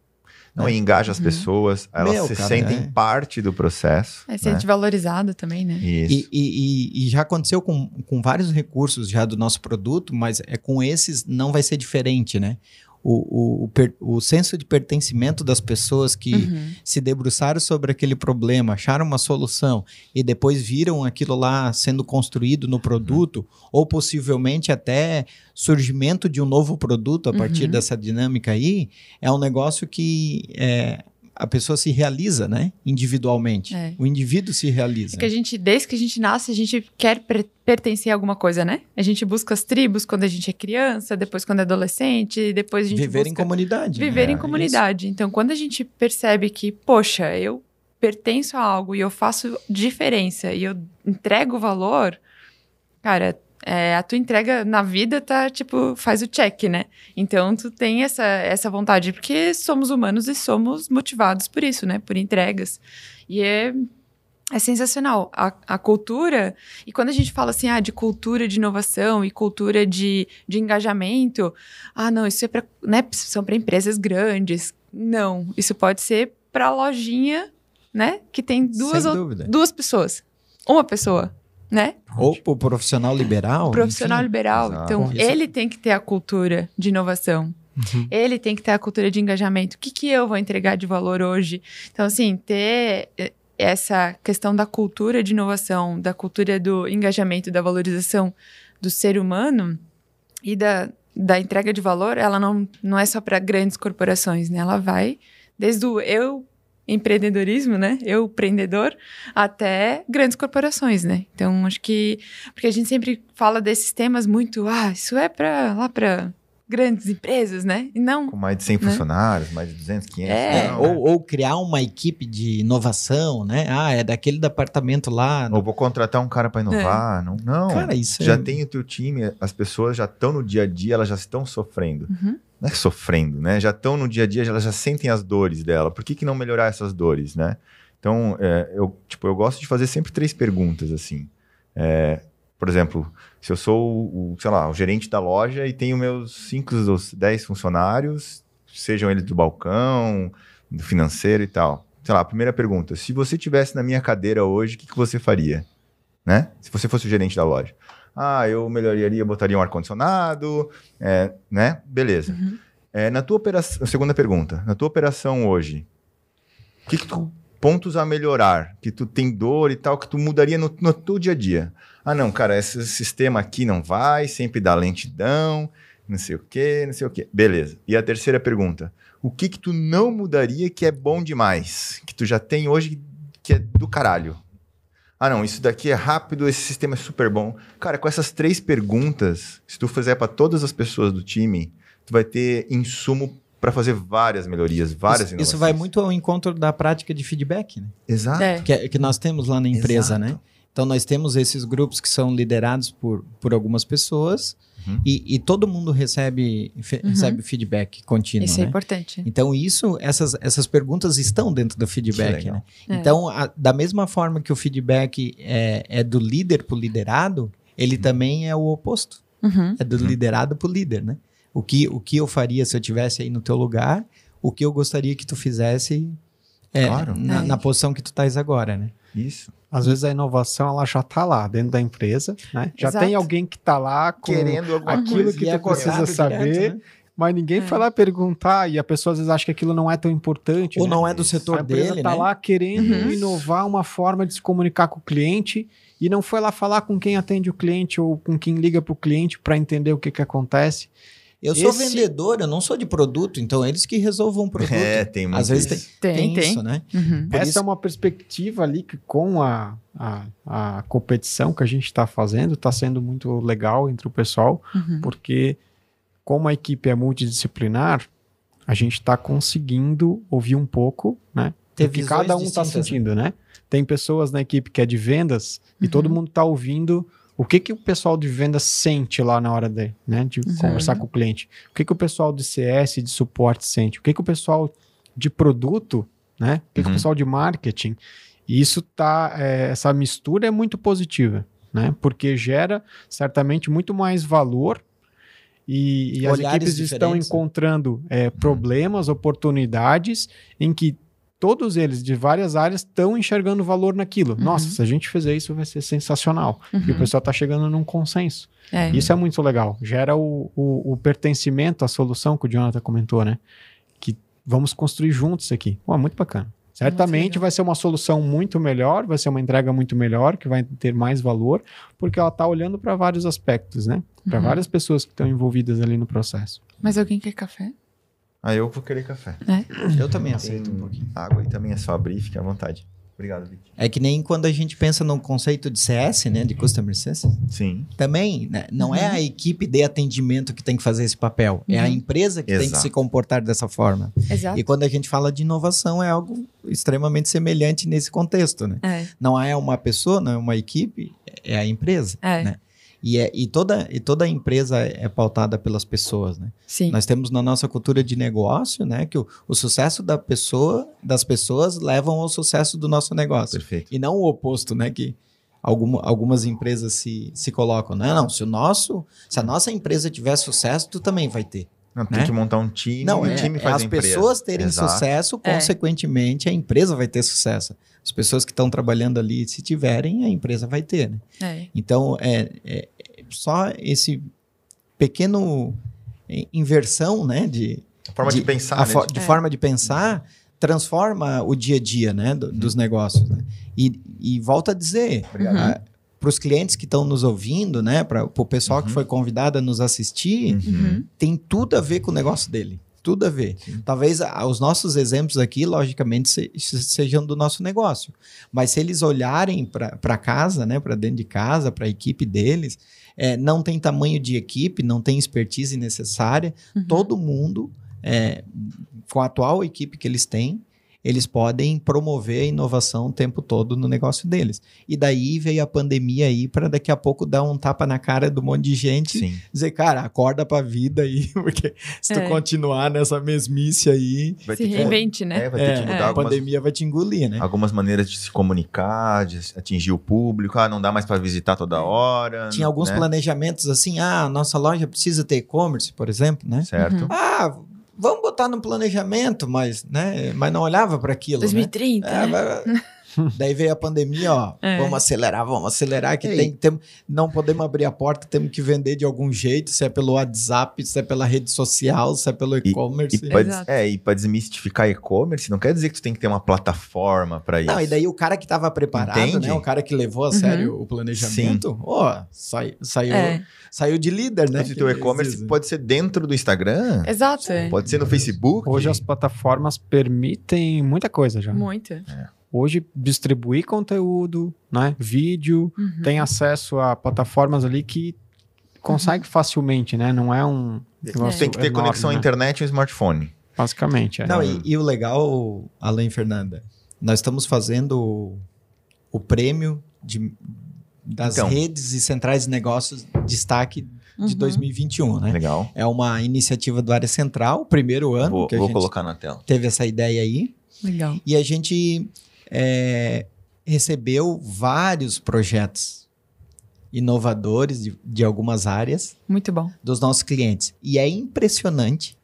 Não, né? engaja as uhum. pessoas, elas Meu, se cara, sentem é. parte do processo. É, se né? sente valorizado também, né? Isso. E, e, e, já aconteceu com, com vários recursos já do nosso produto, mas é com esses não vai ser diferente, né? O, o, o, o senso de pertencimento das pessoas que uhum. se debruçaram sobre aquele problema, acharam uma solução e depois viram aquilo lá sendo construído no produto, uhum. ou possivelmente até surgimento de um novo produto a partir uhum. dessa dinâmica aí, é um negócio que é, a pessoa se realiza, né? Individualmente. É. O indivíduo se realiza. É que a gente, desde que a gente nasce, a gente quer pertencer a alguma coisa, né? A gente busca as tribos quando a gente é criança, depois quando é adolescente, depois a gente Viver em comunidade. Viver né? em comunidade. Isso. Então, quando a gente percebe que, poxa, eu pertenço a algo e eu faço diferença e eu entrego valor, cara, é, a tua entrega na vida tá, tipo, faz o check, né? Então, tu tem essa, essa vontade, porque somos humanos e somos motivados por isso, né? Por entregas. E é, é sensacional. A, a cultura, e quando a gente fala assim, ah, de cultura de inovação e cultura de, de engajamento, ah, não, isso é pra, né, são para empresas grandes. Não, isso pode ser para lojinha, né? Que tem duas, ou, duas pessoas. Uma pessoa né? Ou o profissional liberal. profissional enfim. liberal. Exato. Então, Isso. ele tem que ter a cultura de inovação. Uhum. Ele tem que ter a cultura de engajamento. O que, que eu vou entregar de valor hoje? Então, assim, ter eh, essa questão da cultura de inovação, da cultura do engajamento, da valorização do ser humano e da, da entrega de valor, ela não, não é só para grandes corporações, né? Ela vai desde o eu empreendedorismo, né? Eu, empreendedor, até grandes corporações, né? Então, acho que. Porque a gente sempre fala desses temas muito. Ah, isso é para lá para grandes empresas, né? E não. Com mais de 100 né? funcionários, mais de 200, 500. É. Não, ou, né? ou, criar uma equipe de inovação, né? Ah, é daquele departamento lá. Ou vou contratar um cara para inovar. É. Não, não. Cara, isso já é... tem o teu time, as pessoas já estão no dia a dia, elas já estão sofrendo. Uhum não é sofrendo, né? Já estão no dia a dia, elas já sentem as dores dela. Por que, que não melhorar essas dores, né? Então, é, eu, tipo, eu gosto de fazer sempre três perguntas, assim. É, por exemplo, se eu sou, o, sei lá, o gerente da loja e tenho meus cinco dos dez funcionários, sejam eles do balcão, do financeiro e tal. Sei lá, primeira pergunta. Se você tivesse na minha cadeira hoje, o que, que você faria? Né? Se você fosse o gerente da loja. Ah, eu melhoraria, botaria um ar-condicionado, é, né? Beleza. Uhum. É, na tua operação, segunda pergunta, na tua operação hoje, que, que tu, pontos a melhorar, que tu tem dor e tal, que tu mudaria no, no teu dia a dia? Ah, não, cara, esse sistema aqui não vai, sempre dá lentidão, não sei o quê, não sei o quê. Beleza. E a terceira pergunta, o que que tu não mudaria que é bom demais, que tu já tem hoje que é do caralho? Ah, não, isso daqui é rápido, esse sistema é super bom. Cara, com essas três perguntas, se tu fizer para todas as pessoas do time, tu vai ter insumo para fazer várias melhorias, várias isso, inovações. Isso vai muito ao encontro da prática de feedback, né? Exato. É. Que, que, nós temos lá na empresa? Exato. né? Então, nós temos esses grupos que são liderados por, por algumas pessoas uhum. e, e, todo mundo recebe, fe, uhum. recebe feedback contínuo. Isso é né? é importante. Então, isso, essas, essas perguntas estão dentro do feedback. Né? É. Então, a, da mesma forma que o feedback é, é do líder para o liderado, ele uhum. também é o oposto. Uhum. É do Uhum. liderado para o líder, né? O que, o que eu faria se eu estivesse aí no teu lugar, o que eu gostaria que tu fizesse é, Claro. na, É. na posição que tu estás agora, né? Isso. Às vezes a inovação ela já está lá dentro da empresa, né? Já Exato. tem alguém que está lá com Querendo alguma aquilo coisa. que E é tu precisa saber, direto, né? mas ninguém É. foi lá perguntar e a pessoa às vezes acha que aquilo não é tão importante. Ou né? não é do A setor empresa dele, está né? lá querendo Uhum. inovar uma forma de se comunicar com o cliente e não foi lá falar com quem atende o cliente ou com quem liga para o cliente para entender o que, que acontece. Eu sou Esse- vendedor, eu não sou de produto, então eles que resolvam o produto. É, tem muito Às vezes isso. tem, Tem, tem. isso, né? Uhum. Essa isso- é uma perspectiva ali que com a, a, a competição que a gente está fazendo está sendo muito legal entre o pessoal, Uhum. porque como a equipe é multidisciplinar, a gente está conseguindo ouvir um pouco, né? Ter que cada um está distintas, sentindo, né? Tem pessoas na equipe que é de vendas e Uhum. todo mundo está ouvindo o que, que o pessoal de vendas sente lá na hora de, né, de Uhum. conversar com o cliente. O que, que o pessoal de CS, de suporte sente. O que, que o pessoal de produto, né? O que, que o Uhum. pessoal de marketing. E isso tá, é, essa mistura é muito positiva, né? Porque gera certamente muito mais valor e, e as equipes estão diferentes, né? encontrando é, problemas, oportunidades em que todos eles de várias áreas estão enxergando valor naquilo. Uhum. Nossa, se a gente fizer isso vai ser sensacional. E o Uhum. pessoal está chegando num consenso. É. Isso é muito legal. Gera o, o, o pertencimento à solução que o Jonathan comentou, né? Que vamos construir juntos aqui. Pô, muito bacana. Certamente vai ser uma solução muito melhor, vai ser uma entrega muito melhor, que vai ter mais valor, porque ela está olhando para vários aspectos, né? Para Uhum. várias pessoas que estão envolvidas ali no processo. Mas alguém quer café? Ah, eu vou querer café. Eu também aceito um pouquinho. Água e também é só abrir, fique à vontade. Obrigado, Vic. É que nem quando a gente pensa no conceito de CS, né? De Customer Success. Sim. Também, né, não é Uhum. a equipe de atendimento que tem que fazer esse papel. É a Uhum. empresa que tem que Exato. se comportar dessa forma. Exato. E quando a gente fala de inovação, é algo extremamente semelhante nesse contexto, né? É. Não é uma pessoa, não é uma equipe, é a empresa. É. Né? E, é, e, toda, e toda empresa é pautada pelas pessoas, né? Sim. Nós temos na nossa cultura de negócio, né, que o, o sucesso da pessoa, das pessoas levam ao sucesso do nosso negócio. Perfeito. E não o oposto, né, que alguma, algumas empresas se, se colocam. Não, não, se o nosso, se a nossa empresa tiver sucesso, tu também vai ter. Não, tem Né? que montar um time Não, é, o time é faz as a empresa. pessoas terem Exato. sucesso, É. consequentemente a empresa vai ter sucesso. As pessoas que estão trabalhando ali, se tiverem, a empresa vai ter, né? É. Então, é, é- é só esse pequeno é, inversão, né, de, A forma de, de- pensar, a né? fo- de É. forma de pensar transforma o dia a dia, né, do- dos negócios. né? E, e volta a dizer, Obrigado. Para os clientes que estão nos ouvindo, né, para o pessoal que Uhum. foi convidado a nos assistir, Uhum. tem tudo a ver com o negócio dele. Tudo a ver. Sim. Talvez ah, os nossos exemplos aqui, logicamente, se- se- sejam do nosso negócio. Mas se eles olharem para casa, né, para dentro de casa, para a equipe deles, é, não tem tamanho de equipe, não tem expertise necessária, Uhum. todo mundo, é, com a atual equipe que eles têm, eles podem promover a inovação o tempo todo no negócio deles. E daí veio a pandemia aí para daqui a pouco dar um tapa na cara do monte de gente Sim. dizer, cara, acorda pra vida aí, porque se tu É. continuar nessa mesmice aí, Vai Se reinvente, né? É, vai ter é, que mudar a algumas, pandemia vai te engolir, né? algumas maneiras de se comunicar, de atingir o público. Ah, não dá mais para visitar toda hora. Tinha alguns né? planejamentos assim, ah, a nossa loja precisa ter e-commerce, por exemplo, né? Certo. Uhum. Ah, vamos botar no planejamento, mas, né, mas não olhava para aquilo, né? 2030. É, né? Daí veio a pandemia, ó. É. Vamos acelerar, vamos acelerar, que Ei. tem, tem, não podemos abrir a porta, temos que vender de algum jeito, se é pelo WhatsApp, se é pela rede social, se é pelo e-commerce. E para Exato. é, e pra desmistificar e-commerce, não quer dizer que tu tem que ter uma plataforma para isso. Não, e daí o cara que estava preparado, Entende? né? O cara que levou a sério o planejamento, ó, sai- saiu, É. saiu de líder, né? Mas o teu e-commerce pode ser dentro do Instagram, Exato. é. pode ser no Facebook. Hoje as plataformas permitem muita coisa já. Muito. Hoje distribuir conteúdo, né? Vídeo, uhum. tem acesso a plataformas ali que consegue uhum. facilmente, né? Não é um. Tem que ter enorme, conexão à né? internet e um smartphone. Basicamente, é. Não, e, e, o legal, além, Fernanda, nós estamos fazendo o, o prêmio de, das então. redes e centrais de negócios destaque de uhum. 2021, né? Legal. É uma iniciativa do Área Central, primeiro ano vou, que a vou gente colocar na tela. teve essa ideia aí. Legal. E a gente é, recebeu vários projetos inovadores de, de algumas áreas. Muito bom. Dos nossos clientes. E é impressionante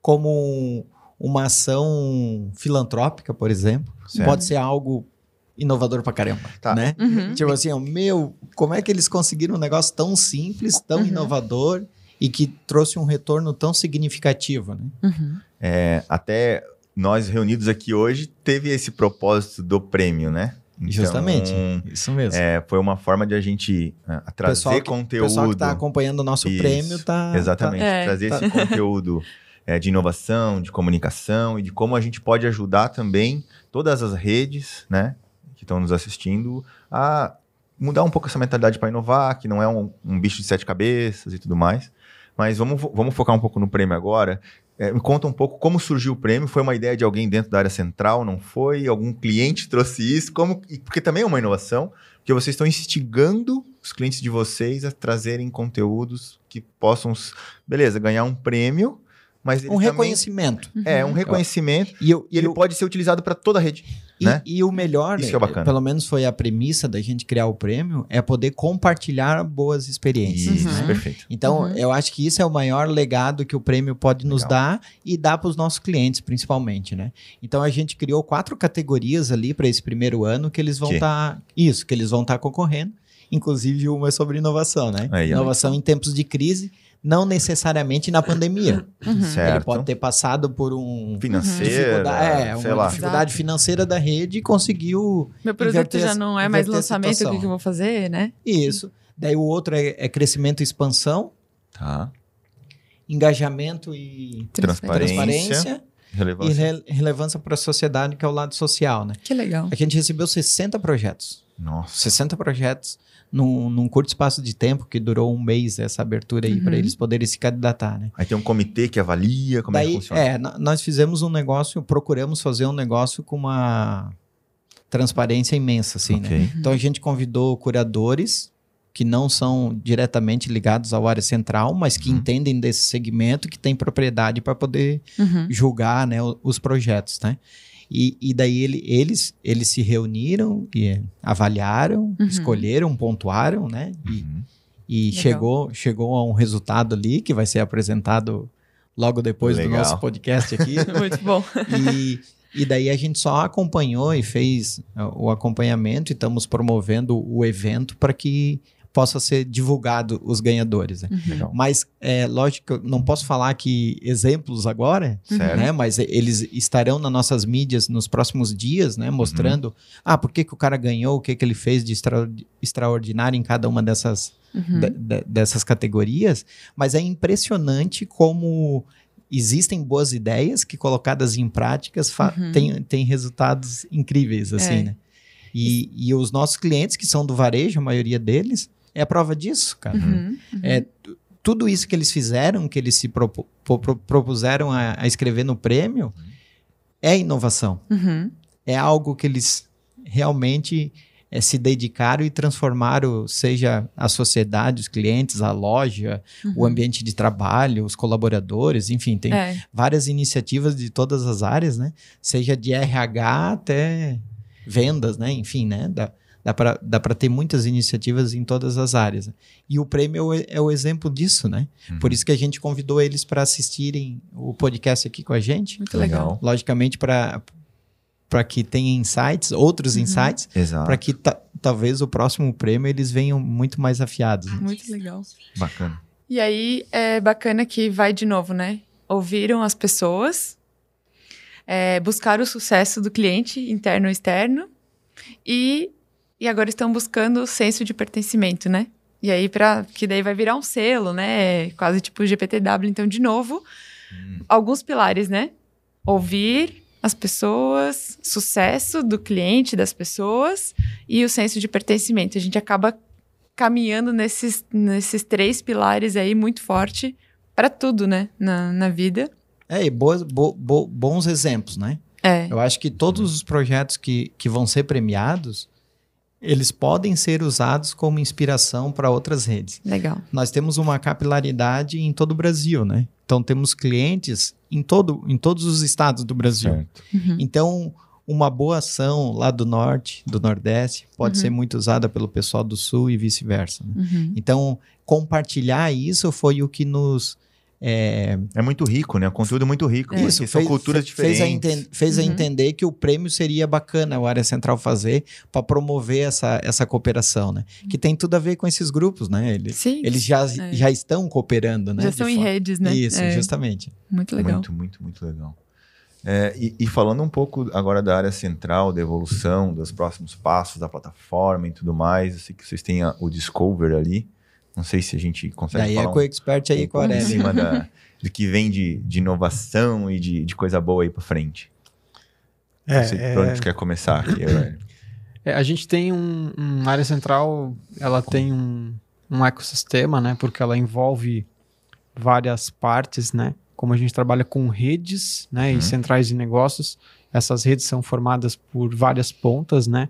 como uma ação filantrópica, por exemplo, certo. pode ser algo inovador pra caramba, tá. né? Uhum. Tipo assim, meu, como é que eles conseguiram um negócio tão simples, tão uhum. inovador e que trouxe um retorno tão significativo, né? Uhum. É, até nós reunidos aqui hoje teve esse propósito do prêmio, né? Então, Justamente, isso mesmo. É, foi uma forma de a gente uh, trazer pessoal que, conteúdo. O pessoal que está acompanhando o nosso isso, prêmio tá. Exatamente, tá, é, trazer tá. esse conteúdo é, de inovação, de comunicação e de como a gente pode ajudar também todas as redes, né? que estão nos assistindo a mudar um pouco essa mentalidade para inovar, que não é um, um, bicho de sete cabeças e tudo mais. Mas vamos, vamos focar um pouco no prêmio agora. É, me conta um pouco como surgiu o prêmio. Foi uma ideia de alguém dentro da área central, não foi? Algum cliente trouxe isso? Como, porque também é uma inovação, porque vocês estão instigando os clientes de vocês a trazerem conteúdos que possam, beleza, ganhar um prêmio, mas um reconhecimento. É, um reconhecimento. E, eu, e ele eu, pode ser utilizado para toda a rede. E, né? e o melhor, Isso é bacana. pelo menos foi a premissa da gente criar o prêmio, é poder compartilhar boas experiências. Isso, né? perfeito. Então, uhum. eu acho que isso é o maior legado que o prêmio pode nos Legal. dar e dar para os nossos clientes, principalmente, né? Então, a gente criou quatro categorias ali para esse primeiro ano que eles vão estar. Tá, isso, que eles vão estar tá concorrendo. Inclusive, uma é sobre inovação, né? Aí, inovação em tempos de crise não necessariamente na pandemia. Uhum. Ele pode ter passado por um financeira, é, uma lá. dificuldade financeira da rede e conseguiu meu produto já não é mais lançamento, o que, que eu vou fazer, né? Isso. Daí o outro é, é crescimento e expansão. Tá. Engajamento e transparência. transparência relevância. E re relevância para a sociedade, que é o lado social, né? Que legal. A gente recebeu 60 projetos. Nossa. 60 projetos num, num, curto espaço de tempo, que durou um mês essa abertura aí, uhum. para eles poderem se candidatar, né? Aí tem um comitê que avalia como Daí, é que funciona. É, nós fizemos um negócio, procuramos fazer um negócio com uma transparência imensa, assim, né? okay. né? Então a gente convidou curadores que não são diretamente ligados à área central, mas que uhum. entendem desse segmento, que tem propriedade para poder uhum. julgar né, os projetos, né? E, e daí ele, eles, eles se reuniram e avaliaram, uhum. escolheram, pontuaram, né? E, uhum. e chegou, chegou a um resultado ali que vai ser apresentado logo depois Legal. do nosso podcast aqui. Muito bom. E, e daí a gente só acompanhou e fez o acompanhamento e estamos promovendo o evento para que possa ser divulgado os ganhadores. Né? Uhum. Mas, é, lógico, não posso falar aqui exemplos agora, né? mas eles estarão nas nossas mídias nos próximos dias, né? mostrando uhum. ah, por que, que o cara ganhou, o que, que ele fez de extra, extraordinário em cada uma dessas, uhum. de, de, dessas categorias. Mas é impressionante como existem boas ideias que colocadas em práticas uhum. têm, têm resultados incríveis, assim, é. né? E, e os nossos clientes, que são do varejo, a maioria deles, é a prova disso, cara. Uhum, uhum. É, tudo isso que eles fizeram, que eles se propu propuseram a, a, escrever no prêmio, é inovação. Uhum. É algo que eles realmente é, se dedicaram e transformaram, seja a sociedade, os clientes, a loja, o uhum. ambiente de trabalho, os colaboradores, enfim, tem é. várias iniciativas de todas as áreas, né? Seja de RH até vendas, né? Enfim, né? Da, Dá para ter muitas iniciativas em todas as áreas. E o prêmio é, é o exemplo disso, né? Uhum. Por isso que a gente convidou eles para assistirem o podcast aqui com a gente. Muito legal. Logicamente, para para que tenha insights, outros uhum. insights, para que talvez o próximo prêmio eles venham muito mais afiados. Né? Muito legal. Bacana. E aí é bacana que vai de novo, né? Ouviram as pessoas, é, buscar o sucesso do cliente interno e externo e e agora estão buscando o senso de pertencimento, né? E aí, para que daí vai virar um selo, né? Quase tipo GPTW. Então, de novo, hum. alguns pilares, né? Ouvir as pessoas, sucesso do cliente, das pessoas e o senso de pertencimento. A gente acaba caminhando nesses, nesses três pilares aí muito forte para tudo, né, na, na vida. É, e boas, bo, bo, bons exemplos, né? É. Eu acho que todos os projetos que, que vão ser premiados, eles podem ser usados como inspiração para outras redes. Legal. Nós temos uma capilaridade em todo o Brasil, né? Então temos clientes em, todo, em todos os estados do Brasil. Certo. Uhum. Então, uma boa ação lá do norte, do nordeste, pode Uhum. ser muito usada pelo pessoal do sul e vice-versa. né? Uhum. Então, compartilhar isso foi o que nos é, É muito rico, né? O conteúdo é muito rico. É. Isso, são fez- culturas fe- fez, a, diferentes. enten- fez a Uhum. entender que o prêmio seria bacana o Área Central fazer para promover essa, essa cooperação, né? Que tem tudo a ver com esses grupos, né? Eles, Sim. eles já, É. já estão cooperando, né? já estão em redes, né? Isso, É, justamente. Muito legal. Muito, muito, muito legal. É, e, e falando um pouco agora da área central, da evolução, dos próximos passos da plataforma e tudo mais, eu sei que vocês têm a- o Discover ali. Não sei se a gente consegue Daí é falar com o um, expert aí um com a em cima da, do que vem de, de inovação e de, de coisa boa aí pra frente. É, não sei é, por onde quer começar é, a gente tem um, um área central, ela tem um, um ecossistema, né? Porque ela envolve várias partes, né? Como a gente trabalha com redes, né? Uhum. E centrais de negócios, essas redes são formadas por várias pontas, né?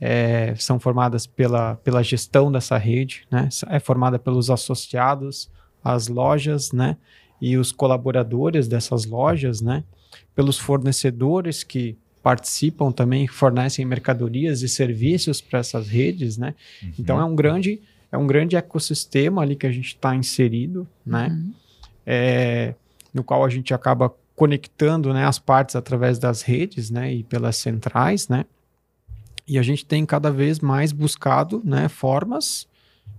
É, são formadas pela, pela gestão dessa rede, né? É formada pelos associados, as lojas, né? E os colaboradores dessas lojas, né? Pelos fornecedores que participam também, fornecem mercadorias e serviços para essas redes, né? Então é um grande é um grande ecossistema ali que a gente está inserido, né? Uhum. é, no qual a gente acaba conectando né, as partes através das redes né, e pelas centrais, né? E a gente tem cada vez mais buscado né, formas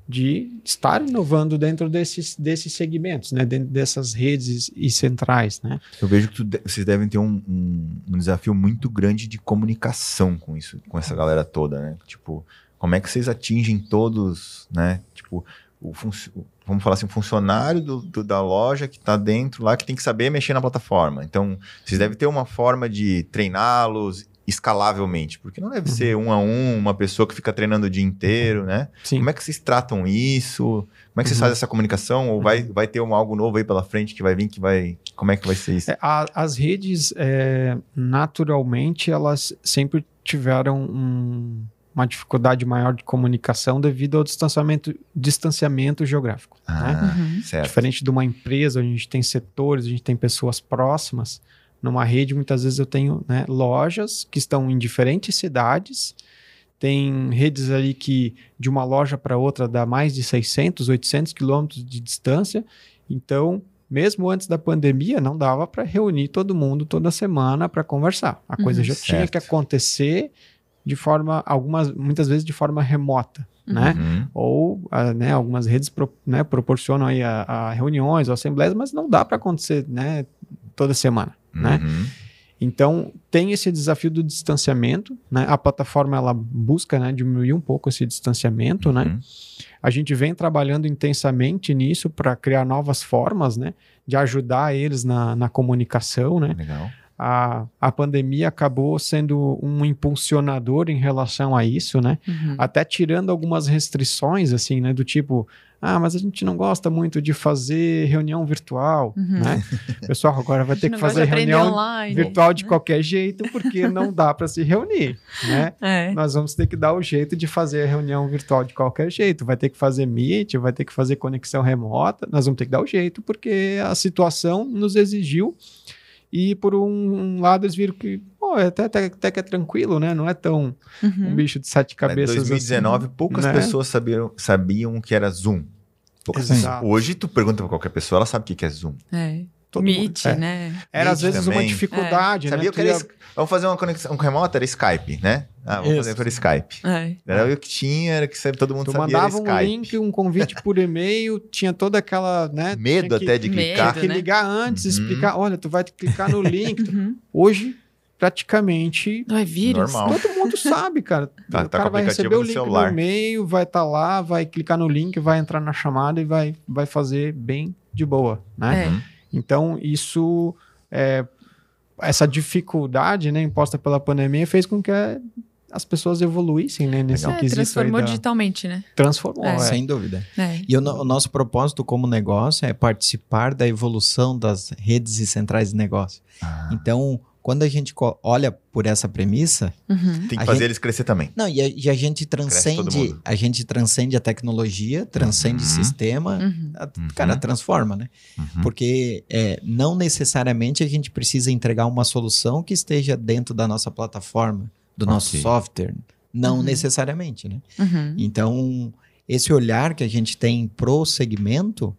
de estar inovando dentro desses, desses segmentos, né, dentro dessas redes e centrais, né? Eu vejo que tu vocês devem ter um, um- um desafio muito grande de comunicação com isso, com essa galera toda, né? Tipo, como é que vocês atingem todos, né? Tipo, o- vamos falar assim, o funcionário do- do- da loja que está dentro lá, que tem que saber mexer na plataforma. Então, vocês devem ter uma forma de treiná-los escalavelmente, porque não deve ser um a um, uma pessoa que fica treinando o dia inteiro, né? Sim. Como é que vocês tratam isso? Como é que vocês Uhum. fazem essa comunicação? Ou vai, vai ter um, algo novo aí pela frente que vai vir, que vai... Como é que vai ser isso? É, a- as redes, é, naturalmente, elas sempre tiveram um- uma dificuldade maior de comunicação devido ao distanciamento, distanciamento geográfico. né? Ah, Uhum. certo. Diferente de uma empresa, onde a gente tem setores, a gente tem pessoas próximas. Numa rede, muitas vezes eu tenho né, lojas que estão em diferentes cidades. Tem redes ali que de uma loja para outra dá mais de 600, 800 quilômetros de distância. Então, mesmo antes da pandemia, não dava para reunir todo mundo toda semana para conversar. A coisa Uhum. já tinha Certo. que acontecer de forma, algumas, muitas vezes de forma remota, né? Uhum. ou ah, né, algumas redes pro- né, proporcionam aí a, a reuniões ou assembleias, mas não dá para acontecer né, toda semana. Né? Uhum. Então tem esse desafio do distanciamento, né? A plataforma ela busca né, diminuir um pouco esse distanciamento, né? Uhum. A gente vem trabalhando intensamente nisso para criar novas formas, né? De ajudar eles na, na comunicação, né? Legal. A, a pandemia acabou sendo um impulsionador em relação a isso, né? Uhum. até tirando algumas restrições, assim, né? Do tipo, ah, mas a gente não gosta muito de fazer reunião virtual, Uhum. né? Pessoal, agora vai ter que fazer reunião online, virtual de né? qualquer jeito, porque não dá para se reunir, né? É. Nós vamos ter que dar o jeito de fazer a reunião virtual de qualquer jeito. Vai ter que fazer Meet, vai ter que fazer conexão remota. Nós vamos ter que dar o jeito, porque a situação nos exigiu. E por um lado, eles viram que pô, é até, até, até que é tranquilo, né? Não é tão um Uhum. bicho de sete Em cabeças. 2019, assim, poucas né? pessoas sabiam, sabiam que era Zoom. Poucas pessoas. Hoje, tu pergunta pra qualquer pessoa, ela sabe o que que é Zoom. É. Todo Meet, mundo- é. né? Era às Meet vezes uma também. dificuldade, Sabia né? que Tu era... ia- Vamos fazer uma conexão um remota? Era Skype, né? Ah, vamos Isso. fazer por Skype. É. Era eu que tinha, era que todo mundo Tu sabia era mandava um link, um convite por e-mail, tinha toda aquela, né? Medo que- até de Medo, clicar. Tinha que né? ligar antes, Uhum. explicar, olha, tu vai que clicar no link. Uhum. Hoje, praticamente, Não é vírus? Normal. todo mundo sabe, cara. Tá- o tá cara vai receber o link celular. no e-mail, vai estar lá, vai clicar no link, vai entrar na chamada e vai, vai fazer bem de boa, né? É. Uhum. Então, isso é, essa dificuldade, né, imposta pela pandemia fez com que as pessoas evoluíssem, né, nesse é, transformou da... digitalmente, né? Transformou, é. é. Sem dúvida. É. E o, o, nosso propósito como negócio é participar da evolução das redes e centrais de negócio. Ah. Então, quando a gente olha por essa premissa, uhum. tem que fazer gente... eles crescer também. Não, e a, e a gente transcende, a gente transcende a tecnologia, transcende uhum. o sistema, uhum. A, cara, uhum. transforma, né? Uhum. Porque é, não necessariamente a gente precisa entregar uma solução que esteja dentro da nossa plataforma, do okay. nosso software, não uhum. necessariamente, né? Então, esse olhar que a gente tem pro segmento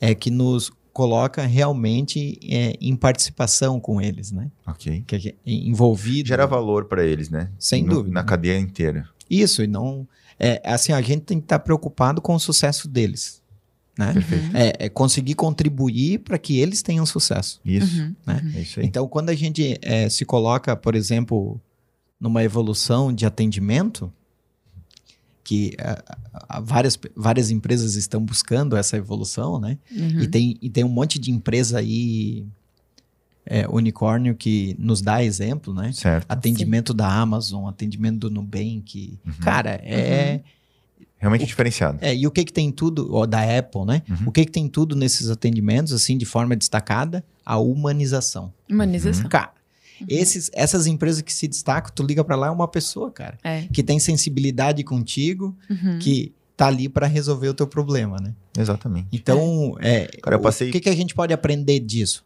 é que nos coloca realmente é, em participação com eles, né? Ok. Que é envolvido. Gera valor para eles, né? Sem no, dúvida. Na cadeia inteira. Isso, e não. É, assim, a gente tem que estar preocupado com o sucesso deles. Né? Perfeito. É, é conseguir contribuir para que eles tenham sucesso. Isso. Uhum. Né? É isso aí. Então, quando a gente é, se coloca, por exemplo, numa evolução de atendimento, que uh, várias, várias empresas estão buscando essa evolução, né? Uhum. E, tem, e tem um monte de empresa aí, é, unicórnio, que nos dá exemplo, né? Certo. Atendimento Sim. da Amazon, atendimento do Nubank. Uhum. Cara, é... Uhum. Realmente o, diferenciado. É, e o que que tem tudo, ou da Apple, né? Uhum. O que que tem tudo nesses atendimentos, assim, de forma destacada? A humanização. Humanização. Cara, Uhum. Esses, essas empresas que se destacam, tu liga para lá, é uma pessoa, cara. É. Que tem sensibilidade contigo, uhum. que tá ali para resolver o teu problema, né? Exatamente. Então, é, cara, eu passei... o que, que a gente pode aprender disso?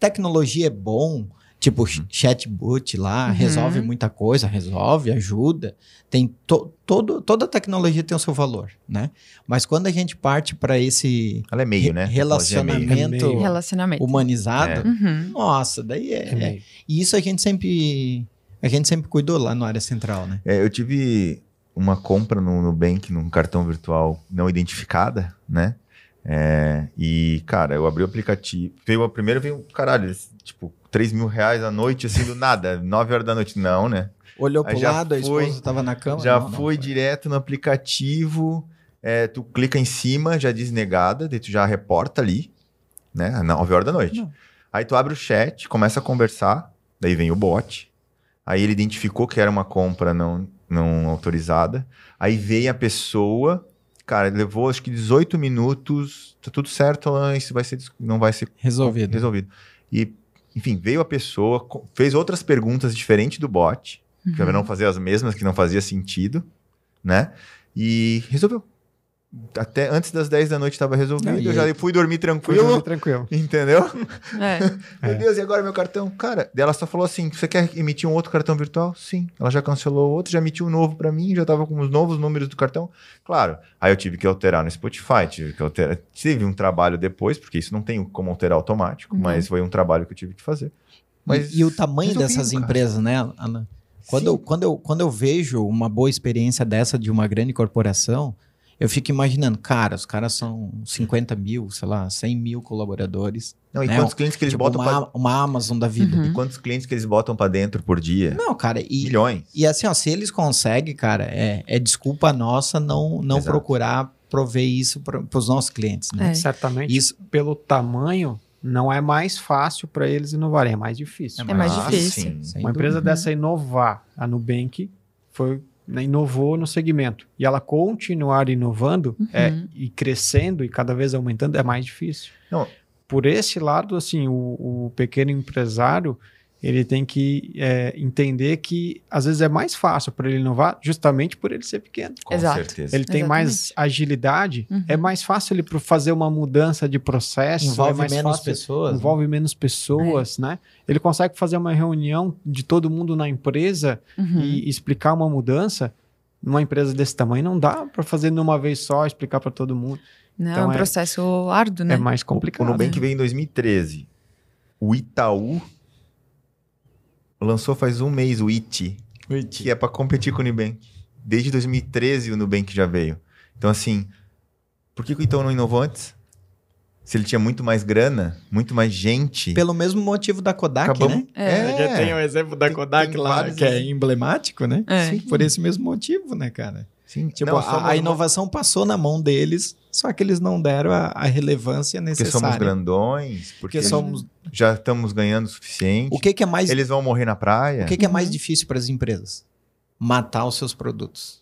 Tecnologia é bom, Tipo, uhum. chatbot lá, uhum. resolve muita coisa, resolve, ajuda. Tem to, todo, toda tecnologia tem o seu valor, né? Mas quando a gente parte para esse Ela é meio, né? relacionamento, é meio. relacionamento humanizado, é. uhum. nossa, daí é, é, é, E isso a gente sempre a gente sempre cuidou lá na área central, né? É, eu tive uma compra no Nubank, num cartão virtual não identificada, né? É, e, cara, eu abri o aplicativo. Veio a primeira, veio, caralho, tipo, 3 mil reais à noite, assim, do nada, 9 horas da noite. Não, né? Olhou pro lado, a esposa tava na cama? Já não, foi não, direto no aplicativo, é, tu clica em cima, já diz negada, daí tu já reporta ali, né? 9 horas da noite. Não. Aí tu abre o chat, começa a conversar, daí vem o bot. Aí ele identificou que era uma compra não, não autorizada. Aí veio a pessoa, cara, levou acho que 18 minutos, tá tudo certo, isso vai ser, não vai ser resolvido. resolvido. E enfim, veio a pessoa, fez outras perguntas diferentes do bot, uhum. para não fazer as mesmas que não fazia sentido, né? E resolveu até antes das 10 da noite estava resolvido. Não, eu já fui dormir tranquilo. Fui dormir tranquilo. Entendeu? É. Meu é. Deus, e agora meu cartão? Cara, ela só falou assim: você quer emitir um outro cartão virtual? Sim. Ela já cancelou outro, já emitiu um novo para mim, já estava com os novos números do cartão. Claro. Aí eu tive que alterar no Spotify, tive que alterar. Tive um trabalho depois, porque isso não tem como alterar automático, uhum. mas foi um trabalho que eu tive que fazer. Mas e, e o tamanho dessas cara. empresas, né, Ana? Quando eu, quando, eu, quando eu vejo uma boa experiência dessa de uma grande corporação, eu fico imaginando, cara, os caras são 50 mil, sei lá, 100 mil colaboradores. Não, e né? quantos clientes que eles tipo botam uma, pra... uma Amazon da vida. Uhum. E quantos clientes que eles botam para dentro por dia? Não, cara, e, milhões. E assim, ó, se eles conseguem, cara, é, é desculpa nossa não não procurar prover isso para os nossos clientes, né? É. Certamente, isso pelo tamanho não é mais fácil para eles inovarem, é mais difícil. É mais, difícil. Sim, Uma empresa dessa inovar, a Nubank foi né, inovou no segmento. E ela continuar inovando uhum. é, e crescendo e cada vez aumentando é mais difícil. Não. Por esse lado, assim, o, o pequeno empresário ele tem que é, entender que às vezes é mais fácil para ele inovar justamente por ele ser pequeno. Com Exato. certeza. Ele tem Exatamente. mais agilidade, uhum. é mais fácil ele fazer uma mudança de processo. Envolve é menos fácil, pessoas. Envolve né? menos pessoas, é. né? Ele consegue fazer uma reunião de todo mundo na empresa uhum. e explicar uma mudança. Numa empresa desse tamanho não dá para fazer numa vez só, explicar para todo mundo. Não, então, é um é processo árduo, né? É mais complicado. O Nubank veio em 2013. O Itaú lançou faz um mês o IT, It. que é para competir com o Nubank. Desde 2013 o Nubank já veio. Então, assim, por que o Itaú não inovou antes? Se ele tinha muito mais grana, muito mais gente. Pelo mesmo motivo da Kodak, Acabamos... né? É. é. Já tem o exemplo da Kodak tem, lá, que é emblemático, né? É. Sim. Por esse mesmo motivo, né, cara? Sim, tipo, não, a, a, inovação uma... passou na mão deles, só que eles não deram a, a relevância necessária. Porque somos grandões, porque, porque somos... já estamos ganhando o suficiente. O que, que é mais... Eles vão morrer na praia. O que, que é mais difícil para as empresas? Matar os seus produtos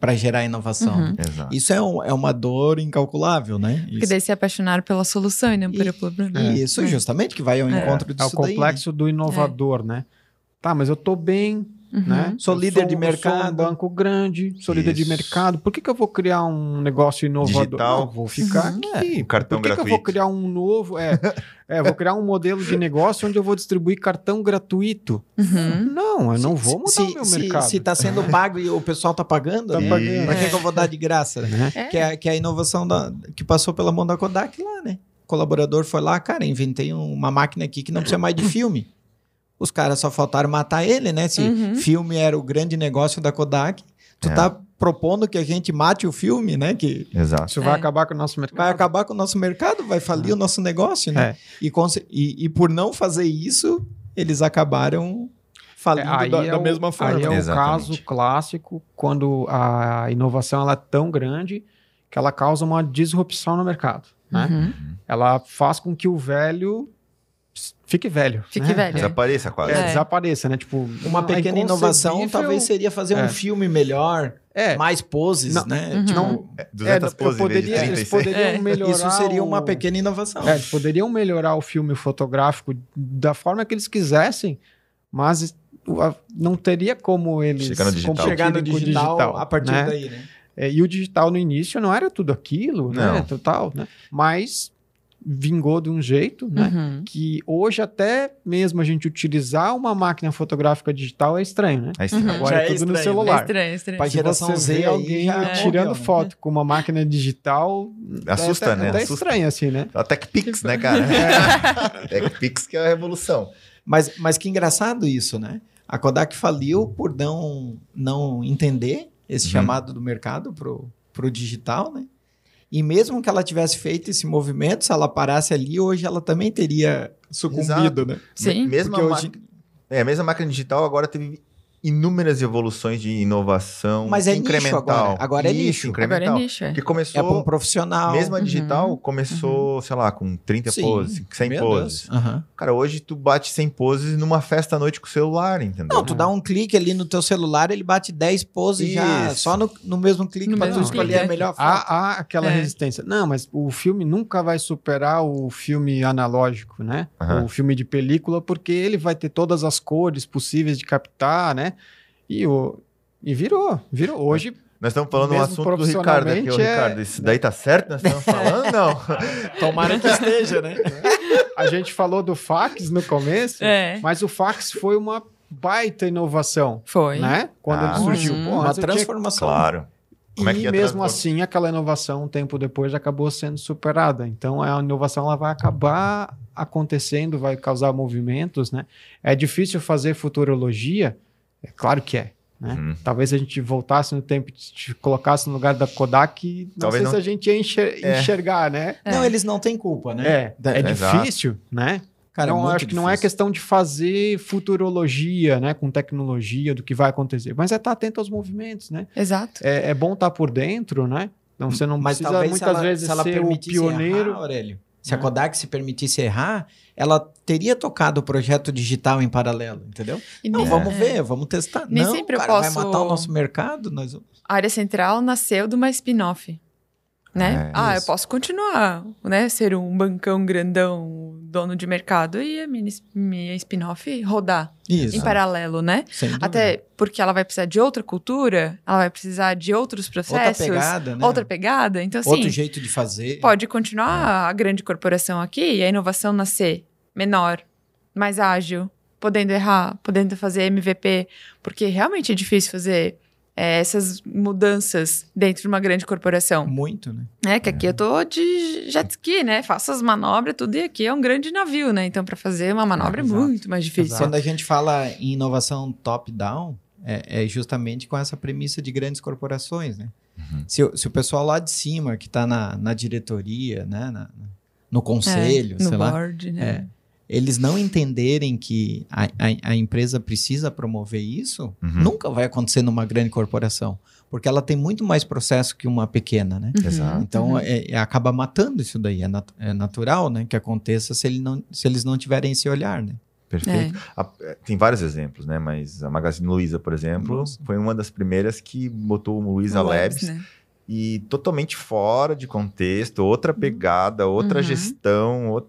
para gerar inovação. Uhum. Isso é, um, é, uma dor incalculável, né? Porque daí se apaixonar pela solução e não pelo problema. Isso, é. justamente, que vai ao é. encontro disso É o complexo daí, né? do inovador, né? Tá, mas eu tô bem, Uhum. Né? Sou líder sou, de mercado. Sou um banco grande, sou Isso. líder de mercado. Por que, que eu vou criar um negócio inovador? Digital. Não, vou ficar uhum. aqui. É, cartão Por que, gratuito. que eu vou criar um novo? É, é, vou criar um modelo de negócio onde eu vou distribuir cartão gratuito. Uhum. Não, eu não vou mudar se, o meu se, mercado. Se está sendo pago e o pessoal está pagando, tá pagando. Para que, que, eu vou dar de graça? Né? É. Que, é, que é a inovação da, que passou pela mão da Kodak lá, né? O colaborador foi lá, cara, inventei uma máquina aqui que não precisa mais de filme. Os caras só faltaram matar ele, né? Se uhum. filme era o grande negócio da Kodak, tu é. tá propondo que a gente mate o filme, né? Que Exato. Isso vai é. acabar com o nosso mercado. Vai acabar com o nosso mercado, vai falir é. o nosso negócio, né? É. E, e, e, por não fazer isso, eles acabaram falindo é, da, da o, mesma forma. Aí é um caso clássico quando a inovação ela é tão grande que ela causa uma disrupção no mercado, né? Uhum. Ela faz com que o velho fique velho. Fique né? velho. Desapareça quase. É, Desapareça, né? Tipo, uma pequena inovação talvez seria fazer é. um filme melhor, é. mais poses, não, né? Uhum. Tipo, 200 é, poses poderia, Eles poderiam é. melhorar Isso seria uma pequena inovação. É, eles poderiam melhorar o filme fotográfico da forma que eles quisessem, mas não teria como eles chegar no digital, chegar no digital, digital a partir né? daí, né? É, e o digital no início não era tudo aquilo, né? não. né? Total, né? Mas vingou de um jeito, né? Uhum. Que hoje até mesmo a gente utilizar uma máquina fotográfica digital é estranho, né? É estranho. Uhum. Agora já é, tudo estranho, no celular. É estranho, é estranho. Pra geração Z alguém é. tirando foto com uma máquina digital, assusta, é até, né? Até assusta. estranho assim, né? A TechPix, né, cara? É. TechPix que é a revolução. Mas, mas que engraçado isso, né? A Kodak faliu por não, não entender esse uhum. chamado do mercado pro, pro digital, né? E mesmo que ela tivesse feito esse movimento, se ela parasse ali, hoje ela também teria sucumbido, Exato. né? Sim. Mesmo a, hoje... é, a mesma máquina digital agora teve inúmeras evoluções de inovação Mas é incremental. Nicho agora. agora é nicho. Incremental. Agora é nicho, é. Que começou... É para um profissional. Mesmo a digital uhum. começou, uhum. sei lá, com 30 Sim. poses, 100 poses. Uhum. Cara, hoje tu bate 100 poses numa festa à noite com o celular, entendeu? Não, tu dá um clique ali no teu celular, ele bate 10 poses Isso. já, só no, no mesmo clique para tu escolher clique. a melhor foto. Há, há aquela é. resistência. Não, mas o filme nunca vai superar o filme analógico, né? O filme de película, porque ele vai ter todas as cores possíveis de captar, né? E, o, e virou, virou. Hoje. Nós estamos falando um assunto do Ricardo aqui, é... Ricardo. Isso daí tá certo? Nós estamos falando? Não. Tomara que esteja, né? A gente falou do fax no começo, é. mas o fax foi uma baita inovação. Foi. Né? Quando ah, ele surgiu. Pô, uma transformação. Tinha... Claro. Como é e é mesmo assim, aquela inovação, um tempo depois, acabou sendo superada. Então, a inovação ela vai acabar acontecendo, vai causar movimentos, né? É difícil fazer futurologia, é claro que é. Né? Uhum. Talvez a gente voltasse no tempo e colocasse no lugar da Kodak, não Talvez sei não... se a gente ia enxer é. enxergar, né? Não, eles não têm culpa, né? É, é, difícil, né? Cara, então, é acho que não é questão de fazer futurologia, né, com tecnologia do que vai acontecer, mas é estar atento aos movimentos, né? Exato. É, é bom estar por dentro, né? Então você não mas precisa muitas ela, vezes se ela ser o pioneiro. Errar, Aurélio, se a né? Kodak se permitisse errar, ela teria tocado o projeto digital em paralelo, entendeu? E não, nem, vamos é. ver, vamos testar. Nem não, sempre cara, eu posso... vai matar o nosso mercado. Nós... A área central nasceu de uma spin-off. Né? É, ah, isso. eu posso continuar, né? Ser um bancão grandão, dono de mercado e a minha, minha spin-off rodar isso. em paralelo, né? Até porque ela vai precisar de outra cultura, ela vai precisar de outros processos. Outra pegada, né? Outra pegada. Então, assim, Outro jeito de fazer. Pode continuar é. a grande corporação aqui e a inovação nascer menor, mais ágil, podendo errar, podendo fazer MVP, porque realmente é difícil fazer é, essas mudanças dentro de uma grande corporação. Muito, né? É, que aqui eu tô de jet ski, né? Faço as manobras, tudo, e aqui é um grande navio, né? Então, para fazer uma manobra é, é muito mais difícil. Quando a gente fala em inovação top-down, é, é, justamente com essa premissa de grandes corporações, né? Uhum. Se, se, o pessoal lá de cima, que está na, na diretoria, né? Na, no conselho, é, sei no board, lá, né? É, eles não entenderem que a, a, a empresa precisa promover isso, Uhum. nunca vai acontecer numa grande corporação. Porque ela tem muito mais processo que uma pequena, né? Uhum. Exato. Então, Uhum. é, é- acaba matando isso daí. É, nat- é natural, né? Que aconteça se, ele não, se eles não tiverem esse olhar, né? Perfeito. A- é, tem vários exemplos, né? Mas a Magazine Luiza, por exemplo, Nossa. foi uma das primeiras que botou o Luiza Labs né? e totalmente fora de contexto, outra pegada, outra Uhum. gestão, out-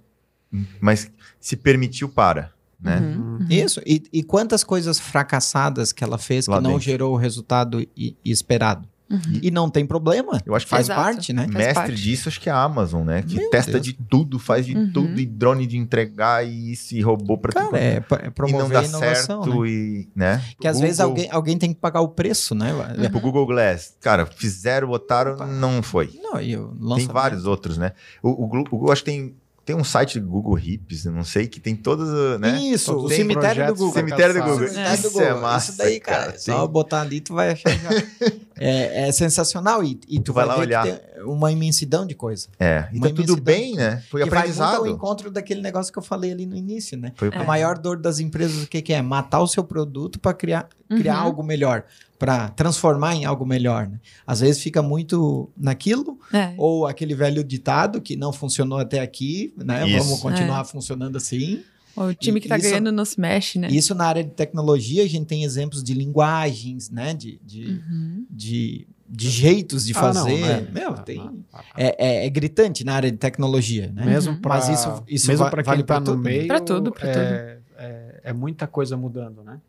mas se permitiu para, né? Uhum. Uhum. Isso. E, e quantas coisas fracassadas que ela fez Lá que não dentro. gerou o resultado i- esperado? Uhum. E não tem problema. Eu acho que Faz Exato. parte, né? Faz Mestre parte. disso, acho que é a Amazon, né? Que Meu testa Deus. de tudo, faz de Uhum. tudo, e drone de entregar, e isso, e robô para Cara, tudo. é, p- é e não promover dá a inovação, certo, né? e, né? Que às vezes alguém, alguém tem que pagar o preço, né? Tipo, o Google Glass. Cara, fizeram, botaram, Opa. não foi. Não, e Tem vários outros, né? O, o, o Google, acho que tem, tem um site do Google Hips, não sei, que tem todas, as, né? Isso, o cemitério do Google. Cemitério do fracassados. Google. Cemitério do Isso é massa, Isso daí, cara, cara, só botar ali, tu vai achar é, é sensacional. E, e tu, Tu vai vai, lá ver olhar. que tem uma imensidão de coisa. É, e Uma tá tudo bem, né? Foi que vai muito aprendizado. ao encontro daquele negócio que eu falei ali no início, né? Foi A maior dor das empresas, o que, que é? Matar o seu produto para criar, criar Uhum. algo melhor, para transformar em algo melhor. Né? Às vezes fica muito naquilo, É. ou aquele velho ditado que não funcionou até aqui, né? Isso. Vamos continuar funcionando assim. O time que tá Isso- ganhando não se mexe, né? Isso na área de tecnologia, a gente tem exemplos de linguagens, né? De, de, Uhum. de, de jeitos de Ah, não, fazer. né? Meu, Ah, tem... ah, ah, É, é- é gritante na área de tecnologia, né? Mesmo Uhum. para Mas isso- isso mesmo va- para vale quem tá no tudo, meio Pra tudo, pra é, É, é muita coisa mudando, né?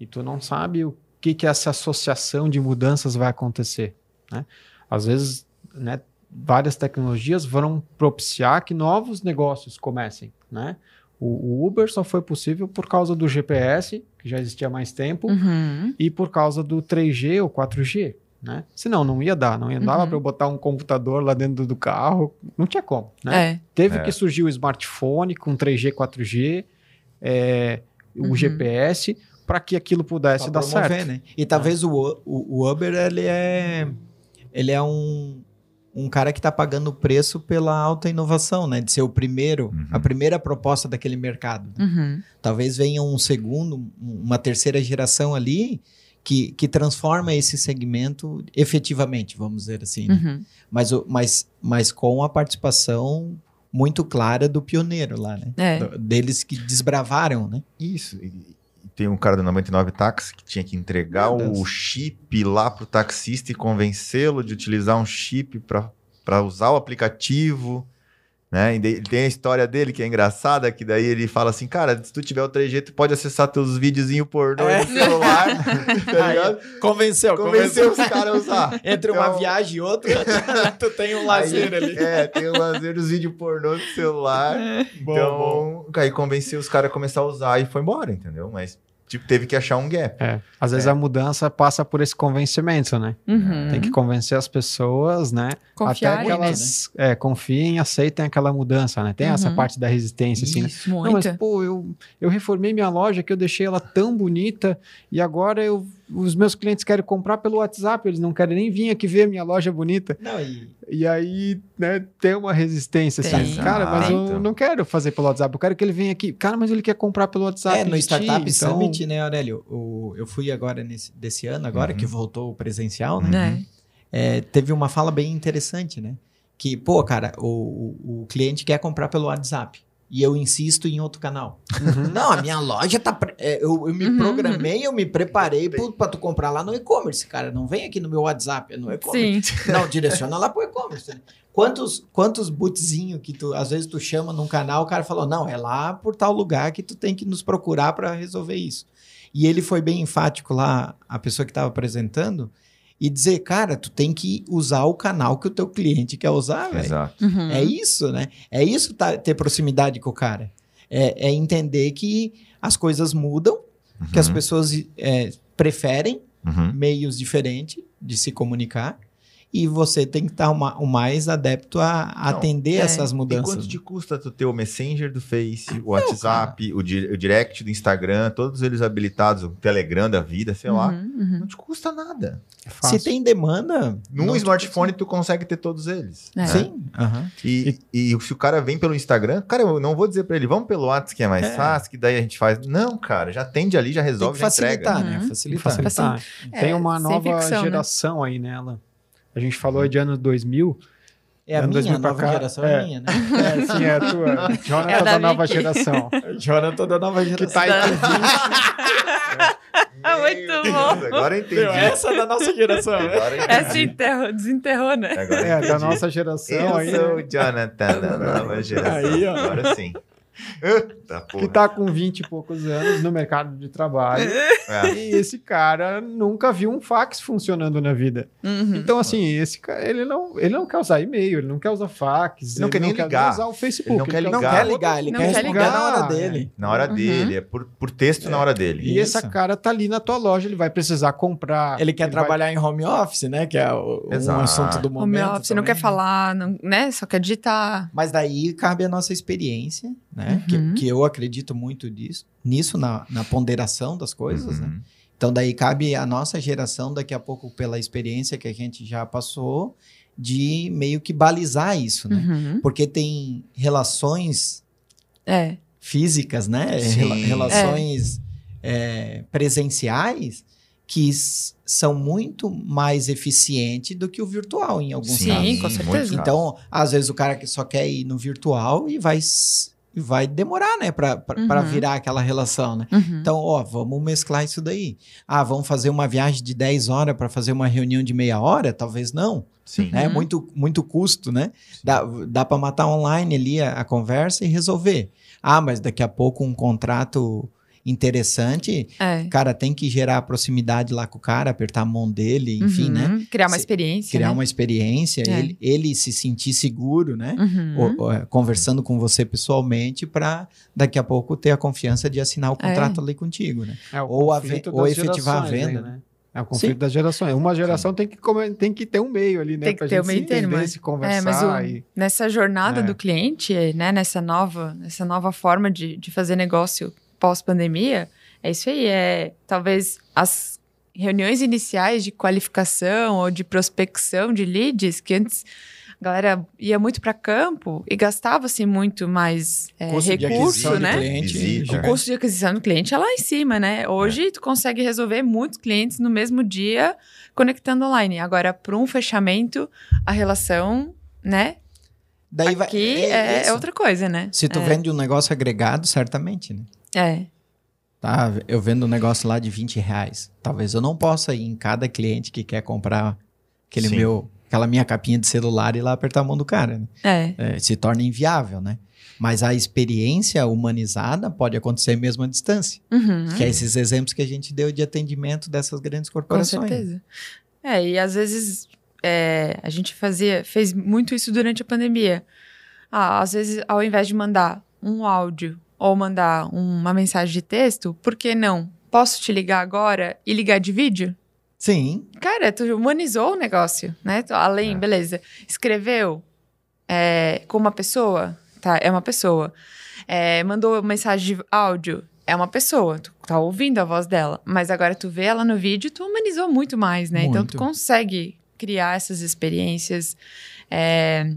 E tu não sabe o que que essa associação de mudanças vai acontecer, né? Às vezes, né, várias tecnologias vão propiciar que novos negócios comecem, né? O, o Uber só foi possível por causa do GPS, que já existia há mais tempo, Uhum. e por causa do 3G ou 4G, né? Senão não ia dar, não ia dar Uhum. para eu botar um computador lá dentro do carro, não tinha como, né? É. Teve É. que surgir o smartphone com 3G, 4G, é, o Uhum. GPS, para que aquilo pudesse Pra dar promover, certo. né? E talvez o, o, o Uber, ele é, ele é um, um cara que está pagando o preço pela alta inovação, né? De ser o primeiro, Uhum. a primeira proposta daquele mercado. né? Uhum. Talvez venha um segundo, um- uma terceira geração ali que, que transforma esse segmento efetivamente, vamos dizer assim. né? Uhum. Mas, o- mas, mas com a participação muito clara do pioneiro lá, né? É. Do- deles que desbravaram, né? Isso. E tem um cara do 99 Táxi que tinha que entregar o chip lá pro taxista e convencê-lo de utilizar um chip para usar o aplicativo. Né? Ele tem a história dele que é engraçada, que daí ele fala assim, cara, se tu tiver o 3G, tu pode acessar teus videozinhos pornô É. no celular, tá ligado? Convenceu, Convenceu os caras a usar. Entre uma Então- viagem e outra, tu tem um lazer Aí- ali. É, tem o lazer dos vídeos pornô no celular. então, aí convenceu os caras a começar a usar e foi embora, entendeu? Mas, tipo, teve que achar um gap. É. Às vezes É. a mudança passa por esse convencimento, né? Uhum. Tem que convencer as pessoas, né? Confiar Até que né? elas é, confiem e aceitem aquela mudança, né? Tem essa Uhum. parte da resistência, assim, né? Isso. Não, mas, Muita. pô, eu, eu reformei minha loja que eu deixei ela tão bonita e agora eu, os meus clientes querem comprar pelo WhatsApp, eles não querem nem vir aqui ver a minha loja bonita. Não, e, E aí, né, tem uma resistência Tem. assim, cara, mas eu não quero fazer pelo WhatsApp, eu quero que ele venha aqui. Cara, mas ele quer comprar pelo WhatsApp. é, no de ti, Startup então- Summit, né, Aurélio? O, eu fui agora nesse, desse ano, agora Uhum. que voltou o presencial, né? Né? É, teve uma fala bem interessante, né? Que, pô, cara, o, o, o cliente quer comprar pelo WhatsApp. E eu insisto em outro canal. Uhum. Não, a minha loja tá. pre- é, eu, eu me Uhum, programei, eu me preparei pra tu comprar lá no e-commerce, cara. Não vem aqui no meu WhatsApp, é no e-commerce. Sim. Não, direciona lá pro e-commerce. né? Quantos, quantos bootzinho que tu, às vezes tu chama num canal, o cara falou, não, é lá por tal lugar que tu tem que nos procurar para resolver isso. E ele foi bem enfático lá, a pessoa que estava apresentando, e dizer, cara, tu tem que usar o canal que o teu cliente quer usar, velho. Exato. Uhum. É isso, né? É isso tá, ter proximidade com o cara. É, é entender que as coisas mudam, que as Uhum, pessoas é, preferem uhum. meios diferentes de se comunicar e você tem que estar uma, o mais adepto a, Não, atender é. essas E mudanças. quanto te custa tu ter o Messenger do Face, o WhatsApp, o, di- o Direct do Instagram, todos eles habilitados, o Telegram da vida, sei lá. Uhum, uhum. Não te custa nada. É fácil. Se tem demanda. Num não smartphone tu consegue ter todos eles. É. né? Sim. aham. E, e se o cara vem pelo Instagram, cara, eu não vou dizer pra ele, vamos pelo WhatsApp que é mais É. fácil, que daí a gente faz. Não, cara, já atende ali, já Tem resolve, que já entrega. facilitar, né? Uhum. Facilitar. facilitar. Tem uma sem nova ficção, né? geração aí nela. A gente falou de anos 2000. É a Ano minha, 2000 a pra nova cá, geração é, é. minha, né? É, sim, é a tua. Jonathan É da, da nova geração. Jonathan da nova geração. Que tá aí com 20. Ah, muito Meu bom. Deus, Agora entendi. Meu, essa é da nossa geração. né? Agora Essa enterrou, desenterrou, né? Agora É, da entendi. nossa geração Eu aí. sou o Jonathan da nova geração. Aí, ó. Agora sim. Eita, porra. Que tá com 20 e poucos anos no mercado de trabalho. É. E esse cara nunca viu um fax funcionando na vida. Uhum. Então, assim, esse cara, ele não, ele não quer usar e-mail, ele não quer usar fax, Não ele quer nem não ligar. quer usar o Facebook. Ele não quer Ele não ligar. quer ligar, ele Não quer quer responder ligar. na hora dele. Na hora Uhum. dele, é por, por texto na hora dele. E esse Isso. cara tá ali na tua loja, ele vai precisar comprar. Ele quer vai- trabalhar em home office, né? Que é o, um assunto do momento. meu office não também. quer falar, não, né? Só quer digitar. Mas daí cabe a nossa experiência, né? Uhum. Que, que eu acredito muito disso, nisso, na, na ponderação das coisas, né? Uhum. Então daí cabe a nossa geração, daqui a pouco, pela experiência que a gente já passou, de meio que balizar isso, né? Uhum. Porque tem relações É. físicas, né? Sim. Rela- relações é, presenciais que são muito mais eficientes do que o virtual em alguns Sim, casos. com muitos certeza. Então, às vezes o cara que só quer ir no virtual e vai e vai demorar, né, para Uhum. virar aquela relação, né? Uhum. Então, ó, vamos mesclar isso daí. Ah, vamos fazer uma viagem de 10 horas para fazer uma reunião de meia hora? Talvez não, Sim. né? Uhum. Muito, muito custo, né? Dá, dá para matar online ali a, a conversa e resolver. Ah, mas daqui a pouco um contrato interessante, É. cara, tem que gerar proximidade lá com o cara, apertar a mão dele, enfim, Uhum. né? Criar uma experiência. Criar né? uma experiência, É. ele, ele se sentir seguro, né? Uhum. Ou- ou, é, conversando com você pessoalmente para daqui a pouco ter a confiança de assinar o contrato ali contigo, né? É o Ou a ou efetivar a venda, aí, né? É o conflito Sim. das gerações. Uma geração tem que, tem que ter um meio ali, né? Tem que pra ter gente o meio se termo, entender, é. se É, conversar. mas o- e... nessa jornada É. do cliente, né, nessa nova, nessa nova forma de, de fazer negócio pós-pandemia, é isso aí. É talvez as reuniões iniciais de qualificação ou de prospecção de leads, que antes a galera ia muito para campo e gastava-se muito mais é, recurso, né? cliente, Visita. O custo de aquisição do cliente é lá em cima, né? Hoje tu consegue resolver muitos clientes no mesmo dia conectando online. Agora, para um fechamento, a relação, né? Daí vai, Aqui é, é isso. outra coisa, né? Se tu é. vende um negócio agregado, certamente, né? É. Tá, eu vendo um negócio lá de 20 reais. Talvez eu não possa ir em cada cliente que quer comprar aquele Sim. meu, aquela minha capinha de celular e ir lá apertar a mão do cara. né? É. É, se torna inviável, né? Mas a experiência humanizada pode acontecer mesmo à distância. Uhum. Que é esses exemplos que a gente deu de atendimento dessas grandes Com corporações. certeza. É, e às vezes é, a gente fazia, fez muito isso durante a pandemia. Ah, às vezes, ao invés de mandar um áudio ou mandar uma mensagem de texto, por que não? Posso te ligar agora e ligar de vídeo? Sim, Cara, tu humanizou o negócio, né? Além, É. beleza. Escreveu é, com uma pessoa, tá? É uma pessoa. É, mandou mensagem de áudio, é uma pessoa. Tu tá ouvindo a voz dela. Mas agora tu vê ela no vídeo, tu humanizou muito mais, né? Então tu Muito. consegue criar essas experiências. é,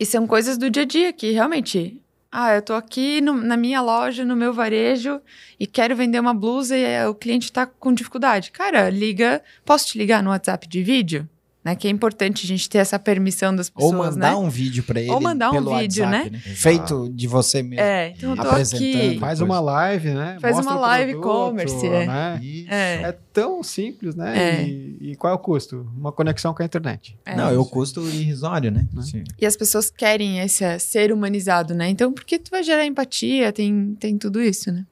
e são coisas do dia a dia que realmente. Ah, eu tô aqui no- na minha loja, no meu varejo, e quero vender uma blusa e é, o cliente tá com dificuldade. Cara, liga. Posso te ligar no WhatsApp de vídeo? Né? Que é importante a gente ter essa permissão das ou pessoas, mandar né? um vídeo pra ele Ou mandar um pelo vídeo, WhatsApp, né? Feito de você mesmo. É, então eu tô Apresentando. aqui. Faz uma live, né? Faz Mostra uma o live e-commerce, é. né? É. É tão simples, né? É. E, e qual é o custo? Uma conexão com a internet. É. Não, é o custo irrisório, né? Né? Sim. E as pessoas querem esse ser humanizado, né? Então, porque tu vai gerar empatia, tem, tem tudo isso, né?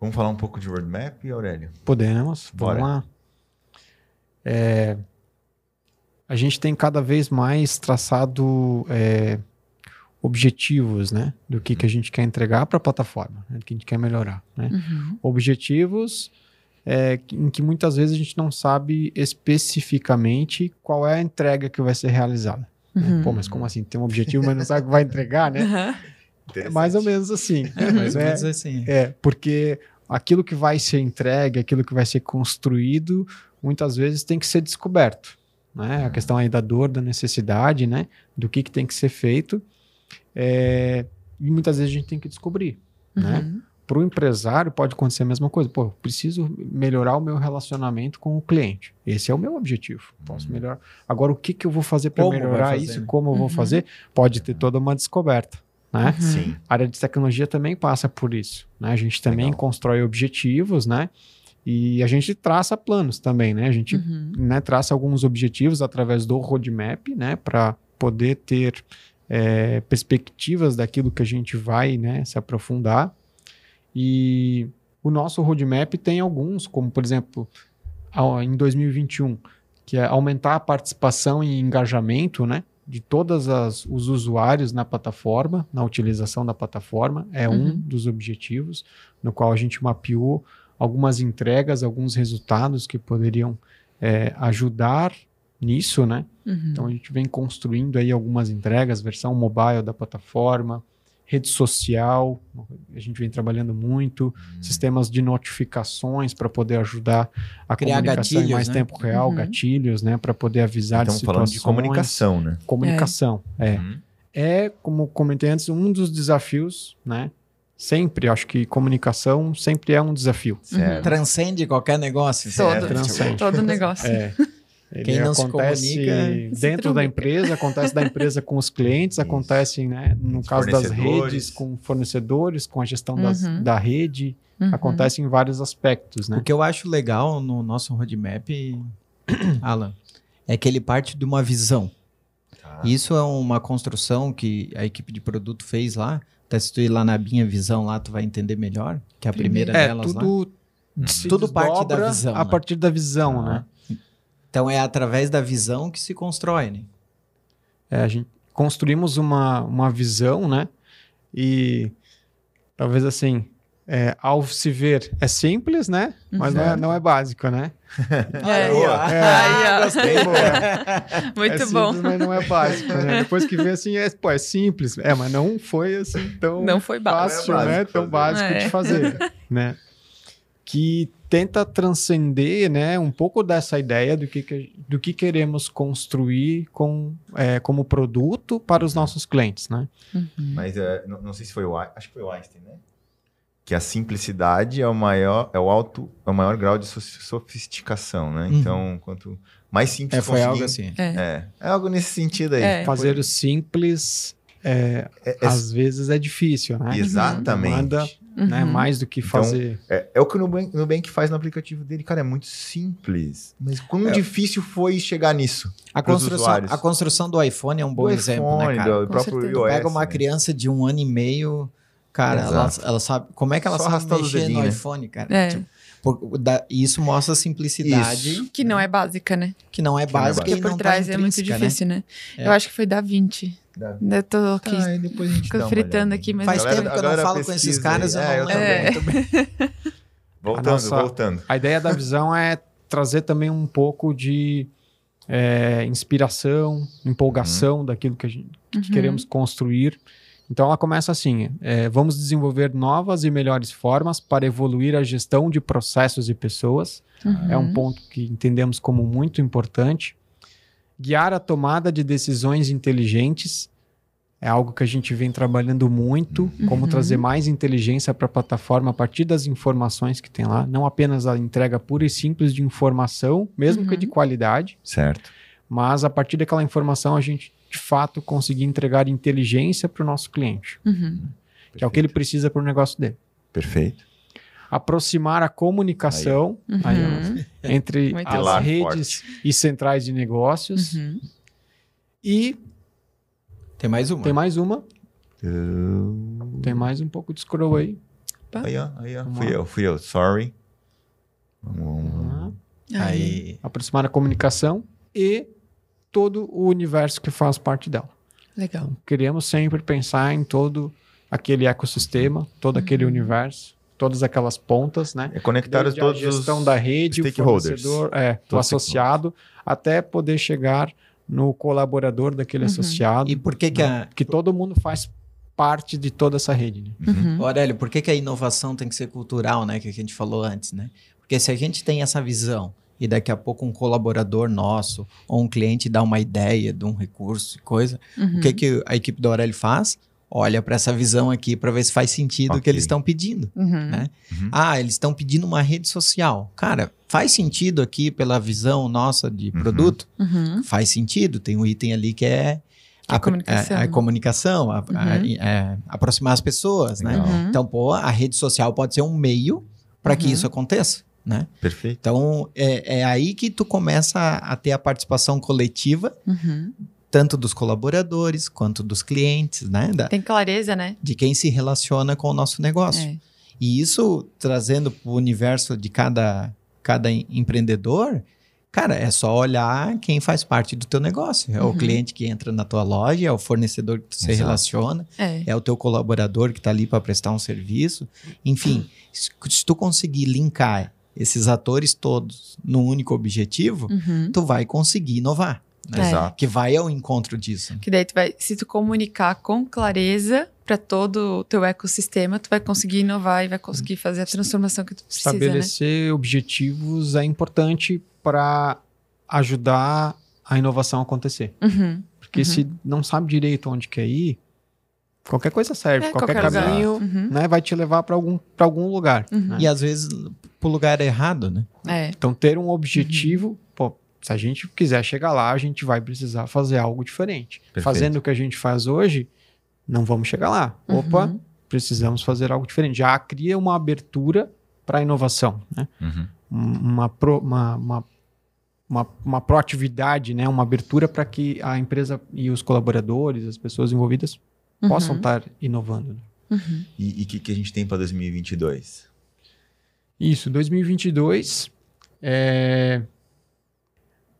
Vamos falar um pouco de roadmap, Aurélio? Podemos, Bora. vamos lá. É, a gente tem cada vez mais traçado é, objetivos, né? Do que, que a gente quer entregar para a plataforma, né, do que a gente quer melhorar, né? Uhum. Objetivos é, em que muitas vezes a gente não sabe especificamente qual é a entrega que vai ser realizada. Uhum. Pô, mas como assim? Tem um objetivo, mas não sabe que vai entregar, né? Uhum. É mais ou menos assim. É mais ou menos assim. É, porque aquilo que vai ser entregue, aquilo que vai ser construído, muitas vezes tem que ser descoberto. Né? A questão aí da dor, da necessidade, né? Do que, que tem que ser feito. É, e muitas vezes a gente tem que descobrir. Né? Uhum. Né? Para o empresário pode acontecer a mesma coisa. Pô, preciso melhorar o meu relacionamento com o cliente. Esse é o meu objetivo. Posso uhum. melhorar. Agora, o que, que eu vou fazer para melhorar fazer, isso? Né? Como eu vou uhum. fazer? Pode ter toda uma descoberta. Né? Uhum. Sim. A área de tecnologia também passa por isso. Né? A gente também Legal. constrói objetivos, né? E a gente traça planos também, né? A gente uhum. né, traça alguns objetivos através do roadmap, né? Para poder ter é, perspectivas daquilo que a gente vai né, se aprofundar. E o nosso roadmap tem alguns, como por exemplo, em 2021, que é aumentar a participação e engajamento, né? de todos os usuários na plataforma, na utilização da plataforma, é uhum. um dos objetivos, no qual a gente mapeou algumas entregas, alguns resultados que poderiam é, ajudar nisso, né? Uhum. Então a gente vem construindo aí algumas entregas, versão mobile da plataforma, rede social, a gente vem trabalhando muito, uhum. sistemas de notificações para poder ajudar a Criar comunicação gatilhos, em mais né? tempo real, uhum. gatilhos, né, para poder avisar então, de situações. falando de comunicação, né? Comunicação, é. É. Uhum. é, como comentei antes, um dos desafios, né? Sempre, acho que comunicação sempre é um desafio. Certo. Transcende qualquer negócio. Todo, Transcende. todo negócio. É. Ele Quem não acontece se comunica, dentro da empresa, acontece da empresa com os clientes, Isso. acontece, né, no os caso das redes, com fornecedores, com a gestão das, uhum. da rede, uhum. acontece em vários aspectos, né? O que eu acho legal no nosso roadmap, Alan, é que ele parte de uma visão. Tá. Isso é uma construção que a equipe de produto fez lá. Até se tu ir lá na minha visão lá, tu vai entender melhor, que é a primeira é, delas tudo, lá. Tudo parte da visão. A né? partir da visão, ah. né? Então é através da visão que se constrói, né? É, a gente construímos uma, uma visão, né? E talvez assim, é, ao se ver é simples, né? Mas não, é, não é básico, né? É, é, aí, ó. Gostei, Muito é bom. Simples, mas não é básico, né? Depois que vê assim, é, pô, é simples. É, mas não foi assim tão não foi fácil, é né? Tão básico de fazer, né? que tenta transcender né, um pouco dessa ideia do que, do que queremos construir com, é, como produto para os nossos clientes. Né? Uhum. Mas uh, não, não, sei se foi o acho que foi o Einstein, né? Que a simplicidade é o maior, é o alto, é o maior grau de sofisticação, né? Uhum. Então, quanto mais simples é, foi algo assim. É. é. é algo nesse sentido aí. É. Fazer o simples é, é, é, às vezes é difícil, né? Exatamente. Demanda uhum. né? Mais do que então, fazer. É, é, o que o Nubank, Nubank faz no aplicativo dele, cara, é muito simples. Mas quão é. difícil foi chegar nisso? A construção, a construção do iPhone é um bom do exemplo, né, iPhone, né, cara? Do próprio iOS, Pega uma né? criança de um ano e meio, cara, ela, ela, sabe. Como é que ela Só sabe mexer dedinho, no né? iPhone, cara? É. Tipo, por, da, isso mostra a simplicidade. Isso. Que não é básica, né? Que não é básica. Que não é básica. por tá trás tá é muito né? difícil, né? né? Eu acho que foi da 20. Eu tô aqui depois a gente fritando aqui, mas faz tempo que eu não falo com esses caras, eu é, não é. também. voltando, nossa, voltando. A ideia da visão é trazer também um pouco de é, inspiração, empolgação uhum. daquilo que, a gente, que uhum. queremos construir. Então ela começa assim: é, vamos desenvolver novas e melhores formas para evoluir a gestão de processos e pessoas. Uhum. É um ponto que entendemos como muito importante guiar a tomada de decisões inteligentes. É algo que a gente vem trabalhando muito, uhum. como trazer mais inteligência para a plataforma a partir das informações que tem lá, não apenas a entrega pura e simples de informação, mesmo uhum. que de qualidade. Certo. Mas a partir daquela informação a gente de fato conseguir entregar inteligência para o nosso cliente, uhum. que é o que ele precisa para o negócio dele. Perfeito aproximar a comunicação aí. Uhum. Aí, entre Muito as redes forte. e centrais de negócios. Uhum. E. Tem mais uma. Tem mais uma. Uh... Tem mais um pouco de scroll aí. Tá. Aí, ó. Aí, ó. Fui eu, fui eu. Sorry. Uhum. Aí. Aproximar a comunicação e todo o universo que faz parte dela. Legal. Então, queremos sempre pensar em todo aquele ecossistema, todo aquele uhum. universo todas aquelas pontas, né? É conectar Desde todos a gestão os da rede, o fornecedor, é, o associado, até poder chegar no colaborador daquele Uhum. associado. E por que que a... que todo mundo faz parte de toda essa rede. Né? Uhum. Aurélio, por que, que a inovação tem que ser cultural, né? Que a gente falou antes, né? Porque se a gente tem essa visão e daqui a pouco um colaborador nosso ou um cliente dá uma ideia de um recurso e coisa, Uhum. o que, que a equipe do Aurélio faz? Olha para essa visão aqui para ver se faz sentido o que eles estão pedindo. Uhum. né? Uhum. Ah, eles estão pedindo uma rede social. Cara, faz sentido aqui pela visão nossa de Uhum. produto? Uhum. Faz sentido. Tem um item ali que é a comunicação. a, a comunicação, a- a- Uhum. é, aproximar as pessoas, né? Uhum. Então, pô, a rede social pode ser um meio para que Uhum. isso aconteça, né? Perfeito. Então, é, é aí que tu começa a, a ter a participação coletiva, Uhum. tanto dos colaboradores quanto dos clientes, né? Da- Tem clareza, né? de quem se relaciona com o nosso negócio. É. E isso, trazendo para o universo de cada, cada em- empreendedor, cara, é só olhar quem faz parte do teu negócio. É o Uhum. cliente que entra na tua loja, é o fornecedor que tu se Exato. relaciona, É. é o teu colaborador que está ali para prestar um serviço. Enfim, se, se tu conseguir linkar esses atores todos num único objetivo, Uhum. tu vai conseguir inovar. né? É. Exato. Que vai ao encontro disso. Que daí tu vai, se tu comunicar com clareza para todo o teu ecossistema, tu vai conseguir inovar e vai conseguir fazer a transformação que tu precisa, né? Estabelecer objetivos é importante para ajudar a inovação a acontecer. Uhum. Porque Uhum. se não sabe direito onde quer ir, qualquer coisa serve. É, qualquer, qualquer caminho Uhum. né, vai te levar para algum, pra algum lugar. Uhum. né? E às vezes pro lugar errado, né? É. Então, ter um objetivo, pô, se a gente quiser chegar lá, a gente vai precisar fazer algo diferente. Perfeito. Fazendo o que a gente faz hoje, não vamos chegar lá. Opa, Uhum. precisamos fazer algo diferente. Já cria uma abertura para a inovação, né? Uhum. uma, pro- uma, uma, uma, uma proatividade, né? uma abertura para que a empresa e os colaboradores, as pessoas envolvidas, possam Uhum. estar inovando. né? Uhum. E o que, que a gente tem para 2022? Isso, 2022, é...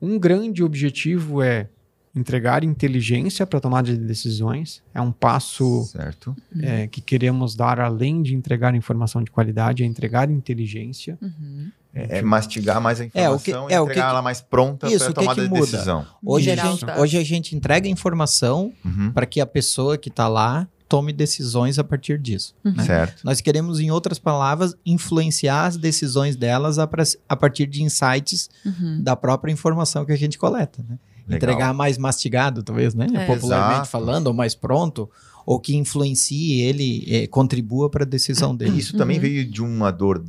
um grande objetivo é entregar inteligência para tomada de decisões. É um passo Certo. é, que queremos dar além de entregar informação de qualidade, é entregar inteligência. Uhum. É, mastigar mais a É, o que- informação é, e o entregar que que- ela mais pronta Isso, para que tomada que de muda? decisão. Hoje a, gente, hoje a gente entrega informação Uhum. para que a pessoa que está lá tome decisões a partir disso. Uhum. né? Certo. Nós queremos, em outras palavras, influenciar as decisões delas a, pra- a partir de insights Uhum. da própria informação que a gente coleta. né? Entregar mais mastigado, talvez, né? É. Popularmente Exato. falando, ou mais pronto, ou que influencie ele, eh, contribua para a decisão dele. Isso também Uhum. veio de uma dor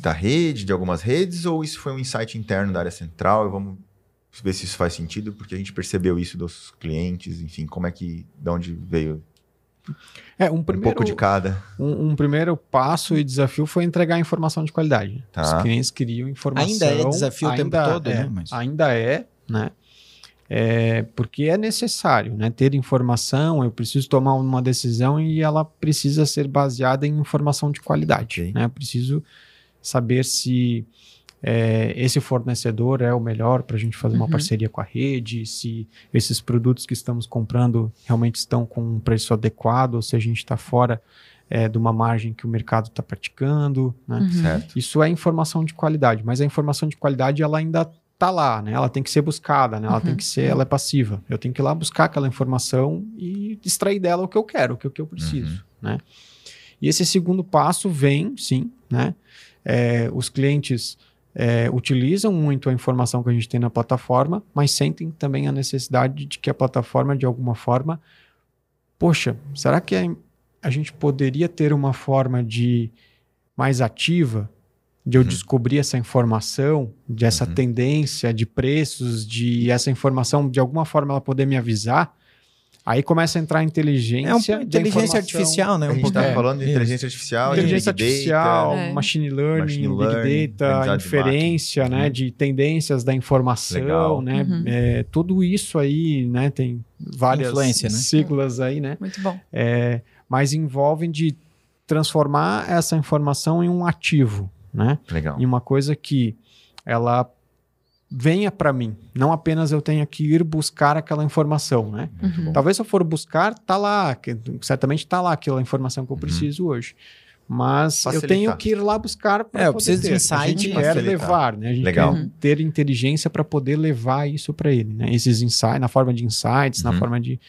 da rede, de algumas redes, ou isso foi um insight interno da área central? E vamos ver se isso faz sentido, porque a gente percebeu isso dos clientes, enfim, como é que, de onde veio É, um um primeiro, pouco de cada. um, um primeiro passo e desafio foi entregar informação de qualidade. Tá. Os clientes queriam informação. Ainda é desafio o tempo ainda todo, é, né? Mas- Ainda é, né? É, porque é necessário, né? Ter informação, eu preciso tomar uma decisão e ela precisa ser baseada em informação de qualidade, Ok. né? Eu preciso saber se é, esse fornecedor é o melhor para a gente fazer uma Uhum. parceria com a rede, se esses produtos que estamos comprando realmente estão com um preço adequado, ou se a gente está fora é, de uma margem que o mercado está praticando, né? Uhum. Certo. Isso é informação de qualidade, mas a informação de qualidade ela ainda tá lá, né? Ela tem que ser buscada, né? Ela Uhum. tem que ser, ela é passiva. Eu tenho que ir lá buscar aquela informação e extrair dela o que eu quero, o que, o que eu preciso, né? E esse segundo passo vem, sim, né? É, os clientes é, utilizam muito a informação que a gente tem na plataforma, mas sentem também a necessidade de que a plataforma, de alguma forma, poxa, será que a, a gente poderia ter uma forma de mais ativa de eu Uhum. descobrir essa informação, de essa Uhum. tendência de preços, de essa informação de alguma forma ela poder me avisar? Aí começa a entrar a inteligência. É uma de inteligência artificial, né? A Um gente pouco- está é, falando de inteligência artificial, de Inteligência big artificial, data. É. machine learning, Machine big learning, data, aprendizado de inferência, máquina. né, Uhum. de tendências da informação, Legal. né, Uhum. é, tudo isso aí, né, tem várias Influência, né? siglas aí, né, Muito bom. é, mas envolvem de transformar essa informação em um ativo, né, Legal. em uma coisa que ela venha para mim, não apenas eu tenha que ir buscar aquela informação, né? Uhum. Talvez se eu for buscar, tá lá, que- certamente tá lá aquela informação que eu Uhum. preciso hoje. Mas Facilitar. eu tenho que ir lá buscar para é, eu preciso ter. de insight. A gente quer levar, né? A gente Legal. quer ter inteligência para poder levar isso para ele, né? Esses insights, na forma de insights, uhum. na forma de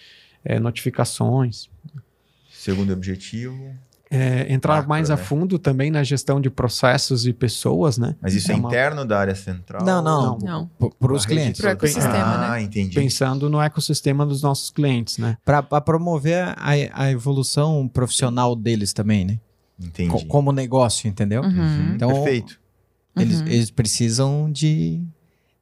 é, notificações. Segundo objetivo é, entrar macro, mais a né? fundo também na gestão de processos e pessoas, né? Mas isso é, é uma... interno da área central? Não, não. não. Para os clientes. Para o ecossistema, né? Ah, entendi. Pensando no ecossistema dos nossos clientes, né? Para promover a, a evolução profissional deles também, né? Entendi. Co como negócio, entendeu? Uhum. Então, Perfeito. Eles, uhum. eles precisam de,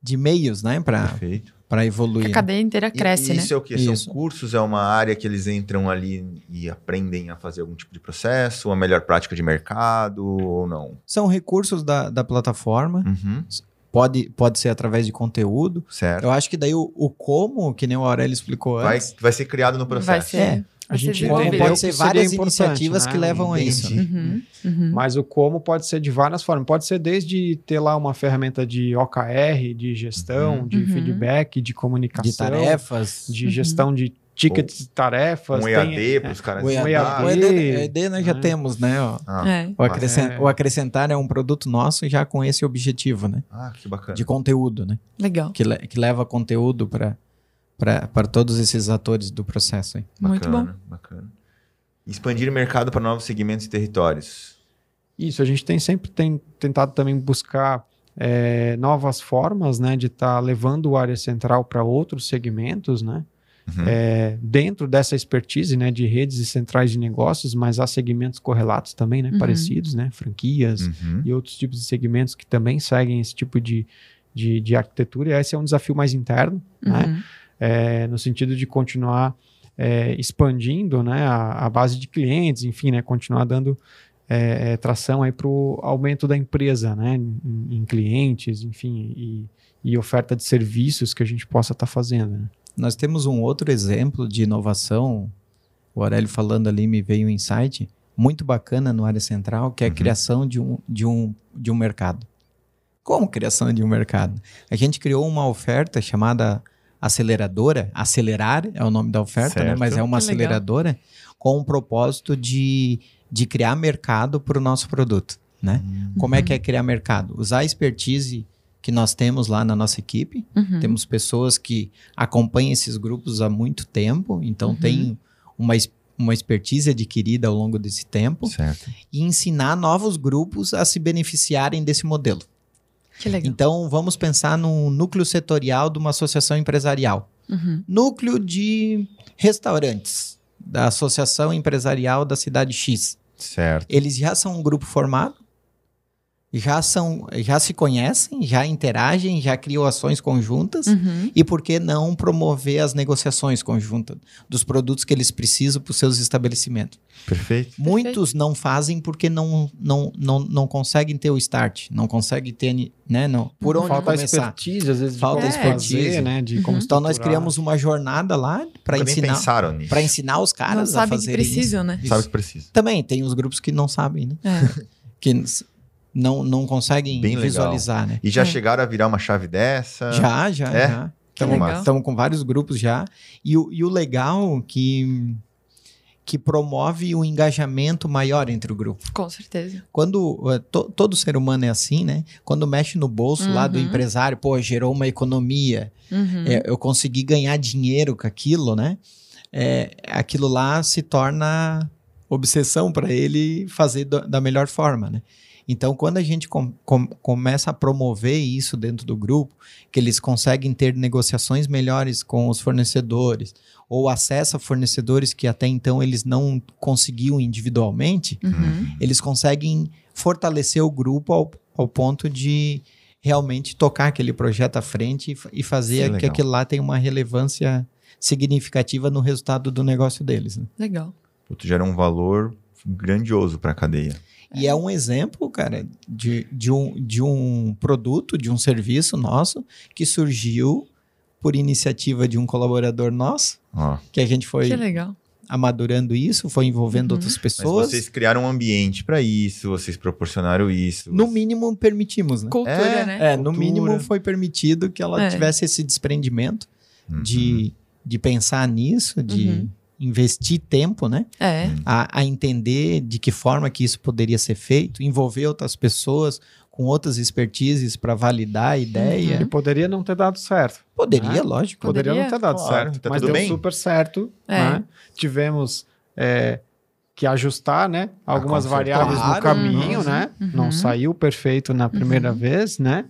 de meios, né? Pra, Perfeito para evoluir. A cadeia inteira cresce, e, né? Isso é o quê? Isso. São cursos? É uma área que eles entram ali e aprendem a fazer algum tipo de processo? Uma melhor prática de mercado ou não? São recursos da, da plataforma. Uhum. Pode, pode ser através de conteúdo. Certo. Eu acho que daí o, o como, que nem o Aurélio explicou vai, antes... Vai ser criado no processo. Vai ser. É. A gente pode ser várias iniciativas né? que levam Entendi. a isso. Uhum, uhum. Mas o como pode ser de várias formas. Pode ser desde ter lá uma ferramenta de OKR, de gestão, uhum. de uhum. feedback, de comunicação, de tarefas, de uhum. gestão de tickets de tarefas. Um EAD para os caras. O EAD, o EAD, EAD nós já né? temos, né? Ah, é. o, acrescent, é. o acrescentar é um produto nosso já com esse objetivo, né? Ah, que bacana. De conteúdo, né? Legal. Que, que leva conteúdo para para todos esses atores do processo. Hein? Muito bom. Bacana. Expandir o mercado para novos segmentos e territórios. Isso, a gente tem sempre tem, tentado também buscar é, novas formas né, de estar tá levando o área central para outros segmentos, né? Uhum. É, dentro dessa expertise né, de redes e centrais de negócios, mas há segmentos correlatos também, né, uhum. parecidos, né, franquias uhum. e outros tipos de segmentos que também seguem esse tipo de, de, de arquitetura. E esse é um desafio mais interno, né? É, no sentido de continuar é, expandindo né, a, a, base de clientes, enfim, né, continuar dando é, é tração para o aumento da empresa né, em, em clientes, enfim, e, e, oferta de serviços que a gente possa estar tá fazendo. Né. Nós temos um outro exemplo de inovação, o Aurélio falando ali me veio um insight muito bacana no área central, que é a uhum. criação de um, de, um, de um mercado. Como criação de um mercado? A gente criou uma oferta chamada aceleradora, acelerar é o nome da oferta, né? mas é uma que aceleradora legal. com o propósito de, de criar mercado para o nosso produto. Né? Uhum. Como é que é criar mercado? Usar a expertise que nós temos lá na nossa equipe. Uhum. Temos pessoas que acompanham esses grupos há muito tempo, então uhum. tem uma, uma expertise adquirida ao longo desse tempo. Certo. E ensinar novos grupos a se beneficiarem desse modelo. Que legal. Então, vamos pensar no núcleo setorial de uma associação empresarial. Uhum. Núcleo de restaurantes da associação empresarial da cidade X. Certo. Eles já são um grupo formado, já são, já se conhecem, já interagem, já criam ações conjuntas uhum. e por que não promover as negociações conjuntas dos produtos que eles precisam para os seus estabelecimentos? Perfeito. Muitos Perfeito. não fazem porque não, não, não, não conseguem ter o start, não conseguem ter, né, não, por onde Falta começar. expertise, às vezes, Falta de expertise, fazer, né, de como uhum. Então nós criamos uma jornada lá para ensinar, para ensinar os caras não a fazer que precisam, isso. né? Sabe que precisa. Também tem os grupos que não sabem, né? É. que não, não conseguem Bem visualizar, legal. né? E já é. chegaram a virar uma chave dessa? Já, já, é? já. Estamos com vários grupos já. E o, e o legal que que promove o um engajamento maior entre o grupo. Com certeza. Quando uh, to, todo ser humano é assim, né? Quando mexe no bolso uhum. lá do uhum. empresário, pô, gerou uma economia, uhum. é, eu consegui ganhar dinheiro com aquilo, né? É, aquilo lá se torna obsessão para ele fazer do, da melhor forma, né? Então, quando a gente com, com, começa a promover isso dentro do grupo, que eles conseguem ter negociações melhores com os fornecedores, ou acesso a fornecedores que até então eles não conseguiam individualmente, uhum. eles conseguem fortalecer o grupo ao, ao ponto de realmente tocar aquele projeto à frente e, e fazer que aquilo lá tenha uma relevância significativa no resultado do negócio deles. Né? Legal. Tu gera um valor grandioso para a cadeia. E é um exemplo, cara, de, de, um, de um produto, de um serviço nosso que surgiu por iniciativa de um colaborador nosso, oh. que a gente foi que legal. amadurando isso, foi envolvendo uhum. outras pessoas. Mas vocês criaram um ambiente para isso, vocês proporcionaram isso. No mínimo permitimos, né? Cultura, é, né? É, Cultura. no mínimo foi permitido que ela é. tivesse esse desprendimento uhum. de, de pensar nisso, de, uhum. Investir tempo, né? É. A, a entender de que forma que isso poderia ser feito, envolver outras pessoas com outras expertises para validar a ideia. E poderia não ter dado certo. Poderia, Ah, lógico. Poderia, Poderia. não ter dado Claro, certo, tá mas tudo deu bem. super certo. É. né? Tivemos é, que ajustar, né? Algumas consertar. variáveis Claro, no caminho, uhum, né? uhum. Não saiu perfeito na primeira vez, né?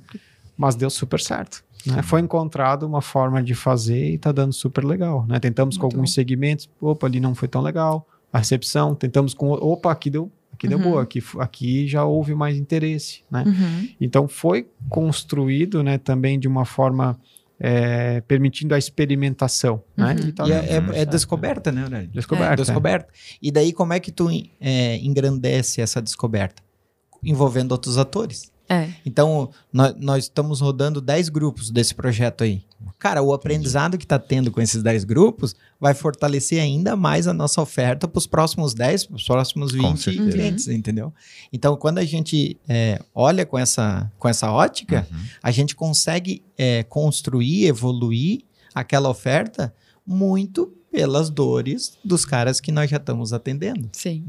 Mas deu super certo. Né? Foi encontrado uma forma de fazer e tá dando super legal, né? Tentamos com Muito alguns bom. segmentos, opa, ali não foi tão legal. A recepção, tentamos com, opa, aqui deu, aqui deu Uhum. boa, aqui, aqui já houve mais interesse, né? Uhum. Então foi construído, né, também de uma forma é, permitindo a experimentação, né? Uhum. E tá E é, é- é descoberta, né, Aurélio? Descoberta, É, descoberta. E daí, como é que tu é, engrandece essa descoberta? Envolvendo outros atores. É. Então, nó- nós estamos rodando 10 grupos desse projeto aí. Cara, o aprendizado que está tendo com esses 10 grupos vai fortalecer ainda mais a nossa oferta para os próximos 10, para os próximos 20 certeza. clientes, entendeu? Então, quando a gente é, olha com essa, com essa ótica, Uhum. a gente consegue é, construir, evoluir aquela oferta muito pelas dores dos caras que nós já estamos atendendo. Sim.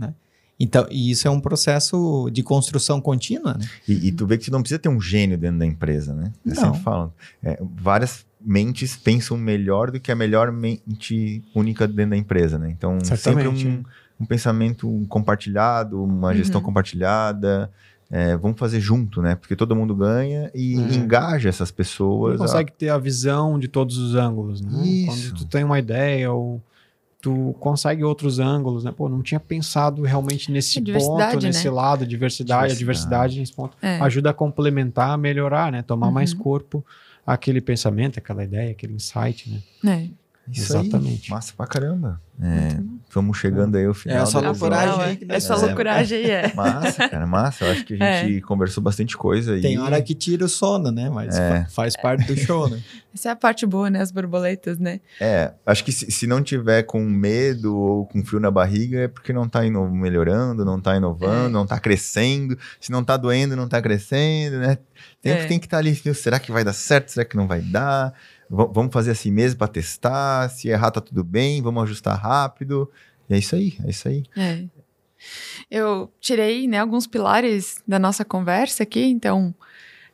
Então, e isso é um processo de construção contínua, né? E, e tu vê que tu não precisa ter um gênio dentro da empresa, né? Eu Não. sempre falo. é, várias mentes pensam melhor do que a melhor mente única dentro da empresa, né? Então, Certamente. sempre um, um pensamento compartilhado, uma gestão Uhum. compartilhada. é, vamos fazer junto, né? Porque todo mundo ganha e É. engaja essas pessoas. a- consegue ter a visão de todos os ângulos, né? Isso. Quando tu tem uma ideia ou tu consegue outros ângulos, né? Pô, não tinha pensado realmente nesse diversidade, ponto, nesse né? lado, diversidade, a diversidade nesse ponto. É. Ajuda a complementar, a melhorar, né? Tomar mais Uhum. corpo àquele pensamento, aquela ideia, aquele insight, né? É. Isso Exatamente. Aí, massa pra caramba. É, vamos chegando aí ao final. É essa loucuragem aí é. Essa loucuragem aí é. Massa, cara, massa. Eu acho que a gente conversou bastante coisa aí. Tem hora que tira o sono, né? Mas É. fa- faz parte do show, né? Essa é a parte boa, né? As borboletas, né? É, acho que se, se não tiver com medo ou com frio na barriga é porque não tá ino- melhorando, não tá inovando, É. não tá crescendo. Se não tá doendo, não tá crescendo, né? É. tem que estar ali, viu? será que vai dar certo? Será que não vai dar? Vamos fazer assim mesmo para testar. Se errar, tá tudo bem, vamos ajustar rápido. E é isso aí, é isso aí. É. Eu tirei né, alguns pilares da nossa conversa aqui. Então,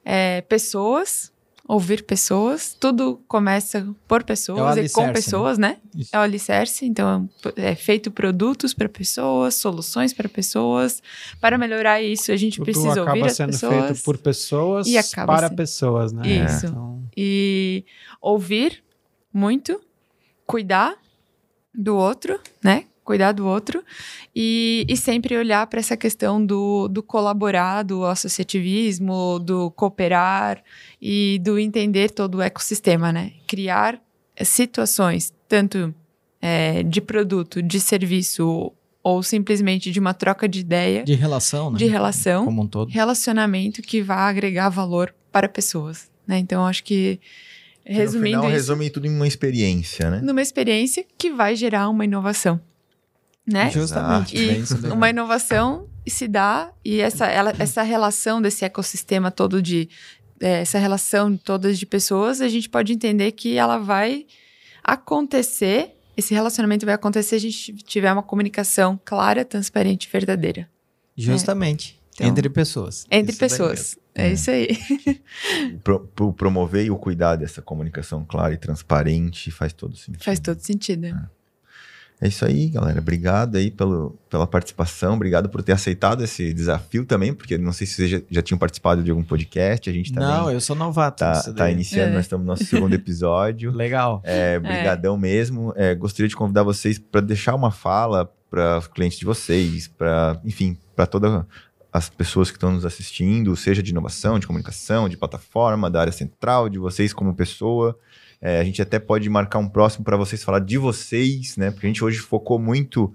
é, pessoas, ouvir pessoas. Tudo começa por É pessoas e alicerce, com né? pessoas, né? Isso. É o alicerce. Então, é feito produtos para pessoas, soluções para pessoas. Para melhorar isso, a gente Tudo precisa acaba ouvir as sendo pessoas. feito por pessoas e acaba para sendo- pessoas, né? Isso. Então, e ouvir muito, cuidar do outro, né? Cuidar do outro e, e sempre olhar para essa questão do, do colaborar, do associativismo, do cooperar e do entender todo o ecossistema, né? Criar situações, tanto é, de produto, de serviço ou simplesmente de uma troca de ideia, De relação, né? de relação, Como um todo. relacionamento que vai agregar valor para pessoas, né? Então, acho que resumindo no final, isso, resume tudo em uma experiência, né? numa experiência que vai gerar uma inovação, né? Justamente. E é uma inovação se dá e essa, ela- essa relação desse ecossistema todo de é, essa relação toda de pessoas, a gente pode entender que ela vai acontecer, esse relacionamento vai acontecer se a gente tiver uma comunicação clara, transparente e verdadeira Justamente. Então, entre pessoas. entre Isso pessoas. É, É. isso aí. Pro, pro- promover e o cuidar dessa comunicação clara e transparente faz todo sentido. Faz todo sentido. É isso aí, galera. Obrigado aí pelo, pela participação. Obrigado por ter aceitado esse desafio também, porque não sei se vocês já, já tinham participado de algum podcast. A gente também Não, eu sou novato. tá, tá iniciando, É. nós estamos no nosso segundo episódio. Legal. É, brigadão mesmo. É, gostaria de convidar vocês para deixar uma fala para os clientes de vocês, para, enfim, para todas as pessoas que estão nos assistindo, seja de inovação, de comunicação, de plataforma, da área central, de vocês como pessoa. É, a gente até pode marcar um próximo para vocês falar de vocês, né? Porque a gente hoje focou muito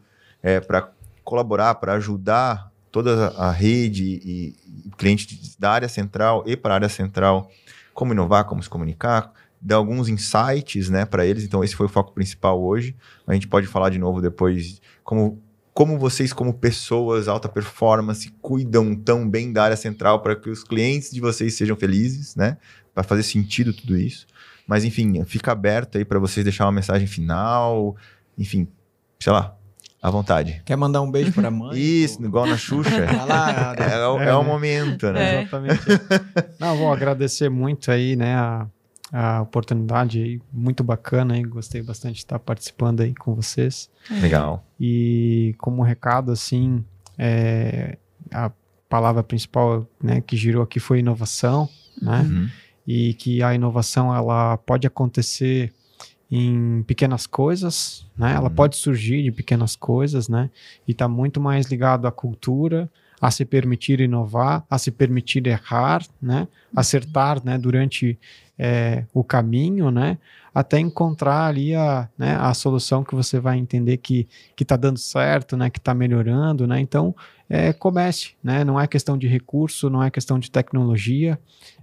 para colaborar, para ajudar toda a a rede e, e clientes da área central e para a área central, como inovar, como se comunicar, dar alguns insights, né, para eles. Então esse foi o foco principal hoje. A gente pode falar de novo depois como como vocês como pessoas alta performance cuidam tão bem da área central para que os clientes de vocês sejam felizes, né? Para fazer sentido tudo isso. Mas enfim, fica aberto aí para vocês deixar uma mensagem final, enfim, sei lá, à vontade. Quer mandar um beijo pra mãe? Isso, igual na Xuxa. lá, é, é, o, é o momento, né? É. Exatamente. Não, vou agradecer muito aí, né, a, a oportunidade aí, muito bacana aí, gostei bastante de estar participando aí com vocês. Legal. E como recado, assim, é, a palavra principal né, que girou aqui foi inovação, né? Uhum. E que a inovação, ela pode acontecer em pequenas coisas, né? Ela Uhum. pode surgir de pequenas coisas, né? E está muito mais ligado à cultura, a se permitir inovar, a se permitir errar, né? Acertar, né? Durante é, o caminho, né? Até encontrar ali a, né, a solução que você vai entender que que está dando certo, né? Que está melhorando, né? Então, é, comece, né? Não é questão de recurso, não é questão de tecnologia,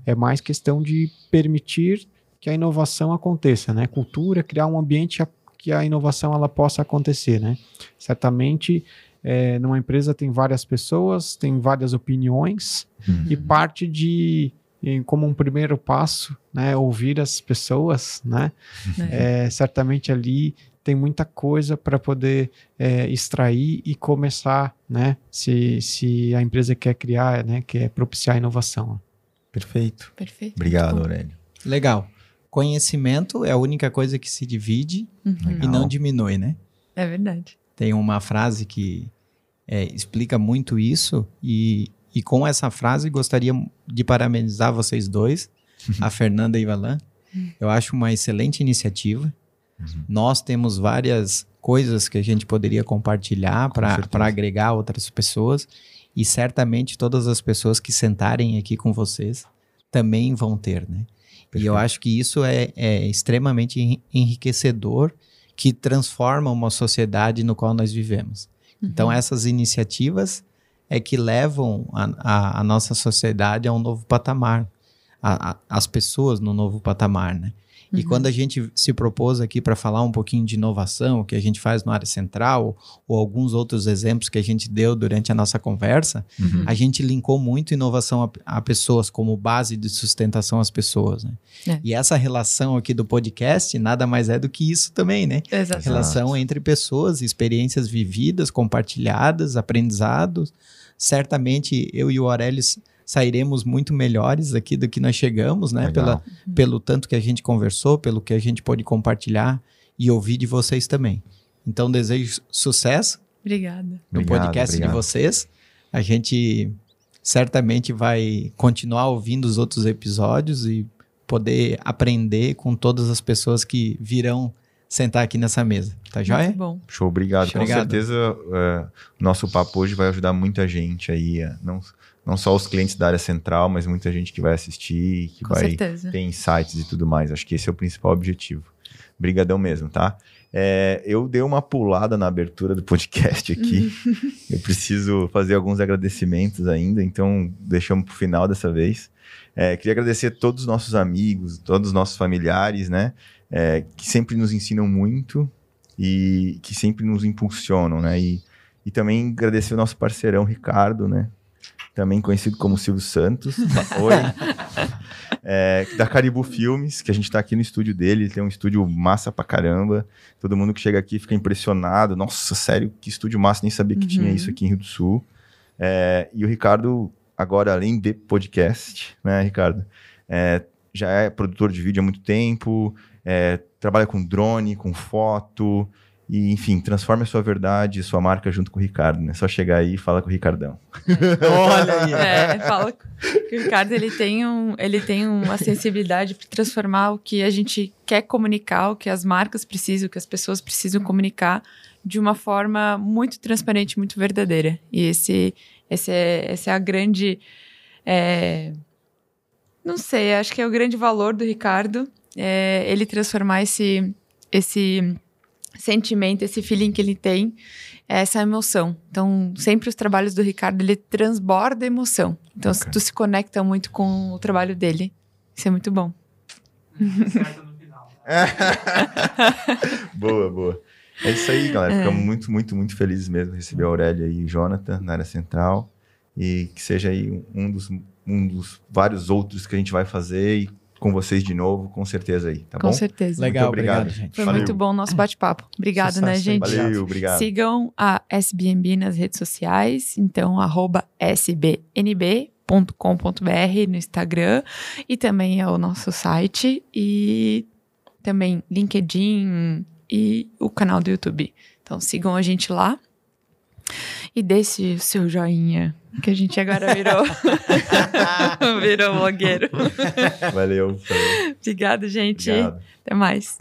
é mais questão de permitir que a inovação aconteça, né? Cultura, criar um ambiente a- que a inovação ela possa acontecer, né? Certamente, é, numa empresa tem várias pessoas, tem várias opiniões Uhum. e parte de em- como um primeiro passo, né, ouvir as pessoas, né? É, certamente ali tem muita coisa para poder é, extrair e começar, né? Se, se a empresa quer criar, né? Quer propiciar a inovação. Perfeito. Perfeito. Obrigado. Aurélio. Legal. Conhecimento é a única coisa que se divide Uhum. E não diminui, né? É verdade. Tem uma frase que é, explica muito isso e, e com essa frase gostaria de parabenizar vocês dois, a Fernanda e o Alan. Eu acho uma excelente iniciativa. Uhum. Nós temos várias coisas que a gente poderia compartilhar para agregar outras pessoas e certamente todas as pessoas que sentarem aqui com vocês também vão ter, né? E eu Perfeito. acho que isso é, é extremamente enri- enriquecedor que transforma uma sociedade no qual nós vivemos. Então, essas iniciativas é que levam a, a- a nossa sociedade a um novo patamar, a- a- as pessoas no novo patamar, né? E Uhum. quando a gente se propôs aqui para falar um pouquinho de inovação, o que a gente faz no área central, ou alguns outros exemplos que a gente deu durante a nossa conversa, Uhum. a gente linkou muito inovação a, a pessoas como base de sustentação às pessoas, né? É. E essa relação aqui do podcast nada mais é do que isso também, né? Exato. relação entre pessoas, experiências vividas, compartilhadas, aprendizados. Certamente eu e o Aurélio sairemos muito melhores aqui do que nós chegamos, né? Legal. Pela, pelo tanto que a gente conversou, pelo que a gente pôde compartilhar e ouvir de vocês também. Então desejo sucesso Obrigada. no Obrigado, podcast obrigado. de vocês. A gente certamente vai continuar ouvindo os outros episódios e poder aprender com todas as pessoas que virão sentar aqui nessa mesa. Tá joia? Muito bom. Show, obrigado. Com Obrigado. certeza, é, o nosso papo hoje vai ajudar muita gente aí, é, não, não só os clientes da área central, mas muita gente que vai assistir, que Com vai certeza. ter insights e tudo mais. Acho que esse é o principal objetivo. Brigadão mesmo, tá? É, eu dei uma pulada na abertura do podcast aqui. eu preciso fazer alguns agradecimentos ainda, então deixamos para o final dessa vez. É, queria agradecer a todos os nossos amigos, todos os nossos familiares, né? É, que sempre nos ensinam muito e que sempre nos impulsionam, né? E, e também agradecer o nosso parceirão Ricardo, né? Também conhecido como Silvio Santos. Oi. É, da Caribu Filmes, que a gente tá aqui no estúdio dele. Ele tem um estúdio massa pra caramba. Todo mundo que chega aqui fica impressionado. Nossa, sério, que estúdio massa, nem sabia que Uhum. tinha isso aqui em Rio do Sul. É, e o Ricardo, agora, além de podcast, né, Ricardo? É, já é produtor de vídeo há muito tempo, é, trabalha com drone, com foto, e enfim, transforma a sua verdade, sua marca junto com o Ricardo, né? Só chegar aí e fala com o Ricardão. Olha aí. É, fala que o Ricardo ele tem, um, ele tem uma sensibilidade para transformar o que a gente quer comunicar, o que as marcas precisam, o que as pessoas precisam comunicar de uma forma muito transparente, muito verdadeira. E esse, esse é, essa é a grande. é, não sei, acho que é o grande valor do Ricardo, é ele transformar esse, esse sentimento, esse feeling que ele tem, essa emoção. Então, sempre os trabalhos do Ricardo, ele transborda emoção. Então, Bacana. tu se conecta muito com o trabalho dele. Isso é muito bom. boa, boa. É isso aí, galera. Ficamos muito, muito, muito felizes mesmo de receber a Aurélia e o Jonathan na área central. E que seja aí um dos, um dos vários outros que a gente vai fazer e com vocês de novo, com certeza aí, tá com bom? Com certeza. Legal, muito obrigado, obrigado gente. Foi Valeu. muito bom o nosso bate-papo. Obrigado, Sucesso, né, gente? Valeu, obrigado. Sigam a SBNB nas redes sociais, então, arroba SBNB com.br no Instagram e também é o nosso site e também LinkedIn e o canal do YouTube. Então sigam a gente lá e deixe o seu joinha, que a gente agora virou virou blogueiro. Valeu. Obrigado, gente. Obrigado. Até mais.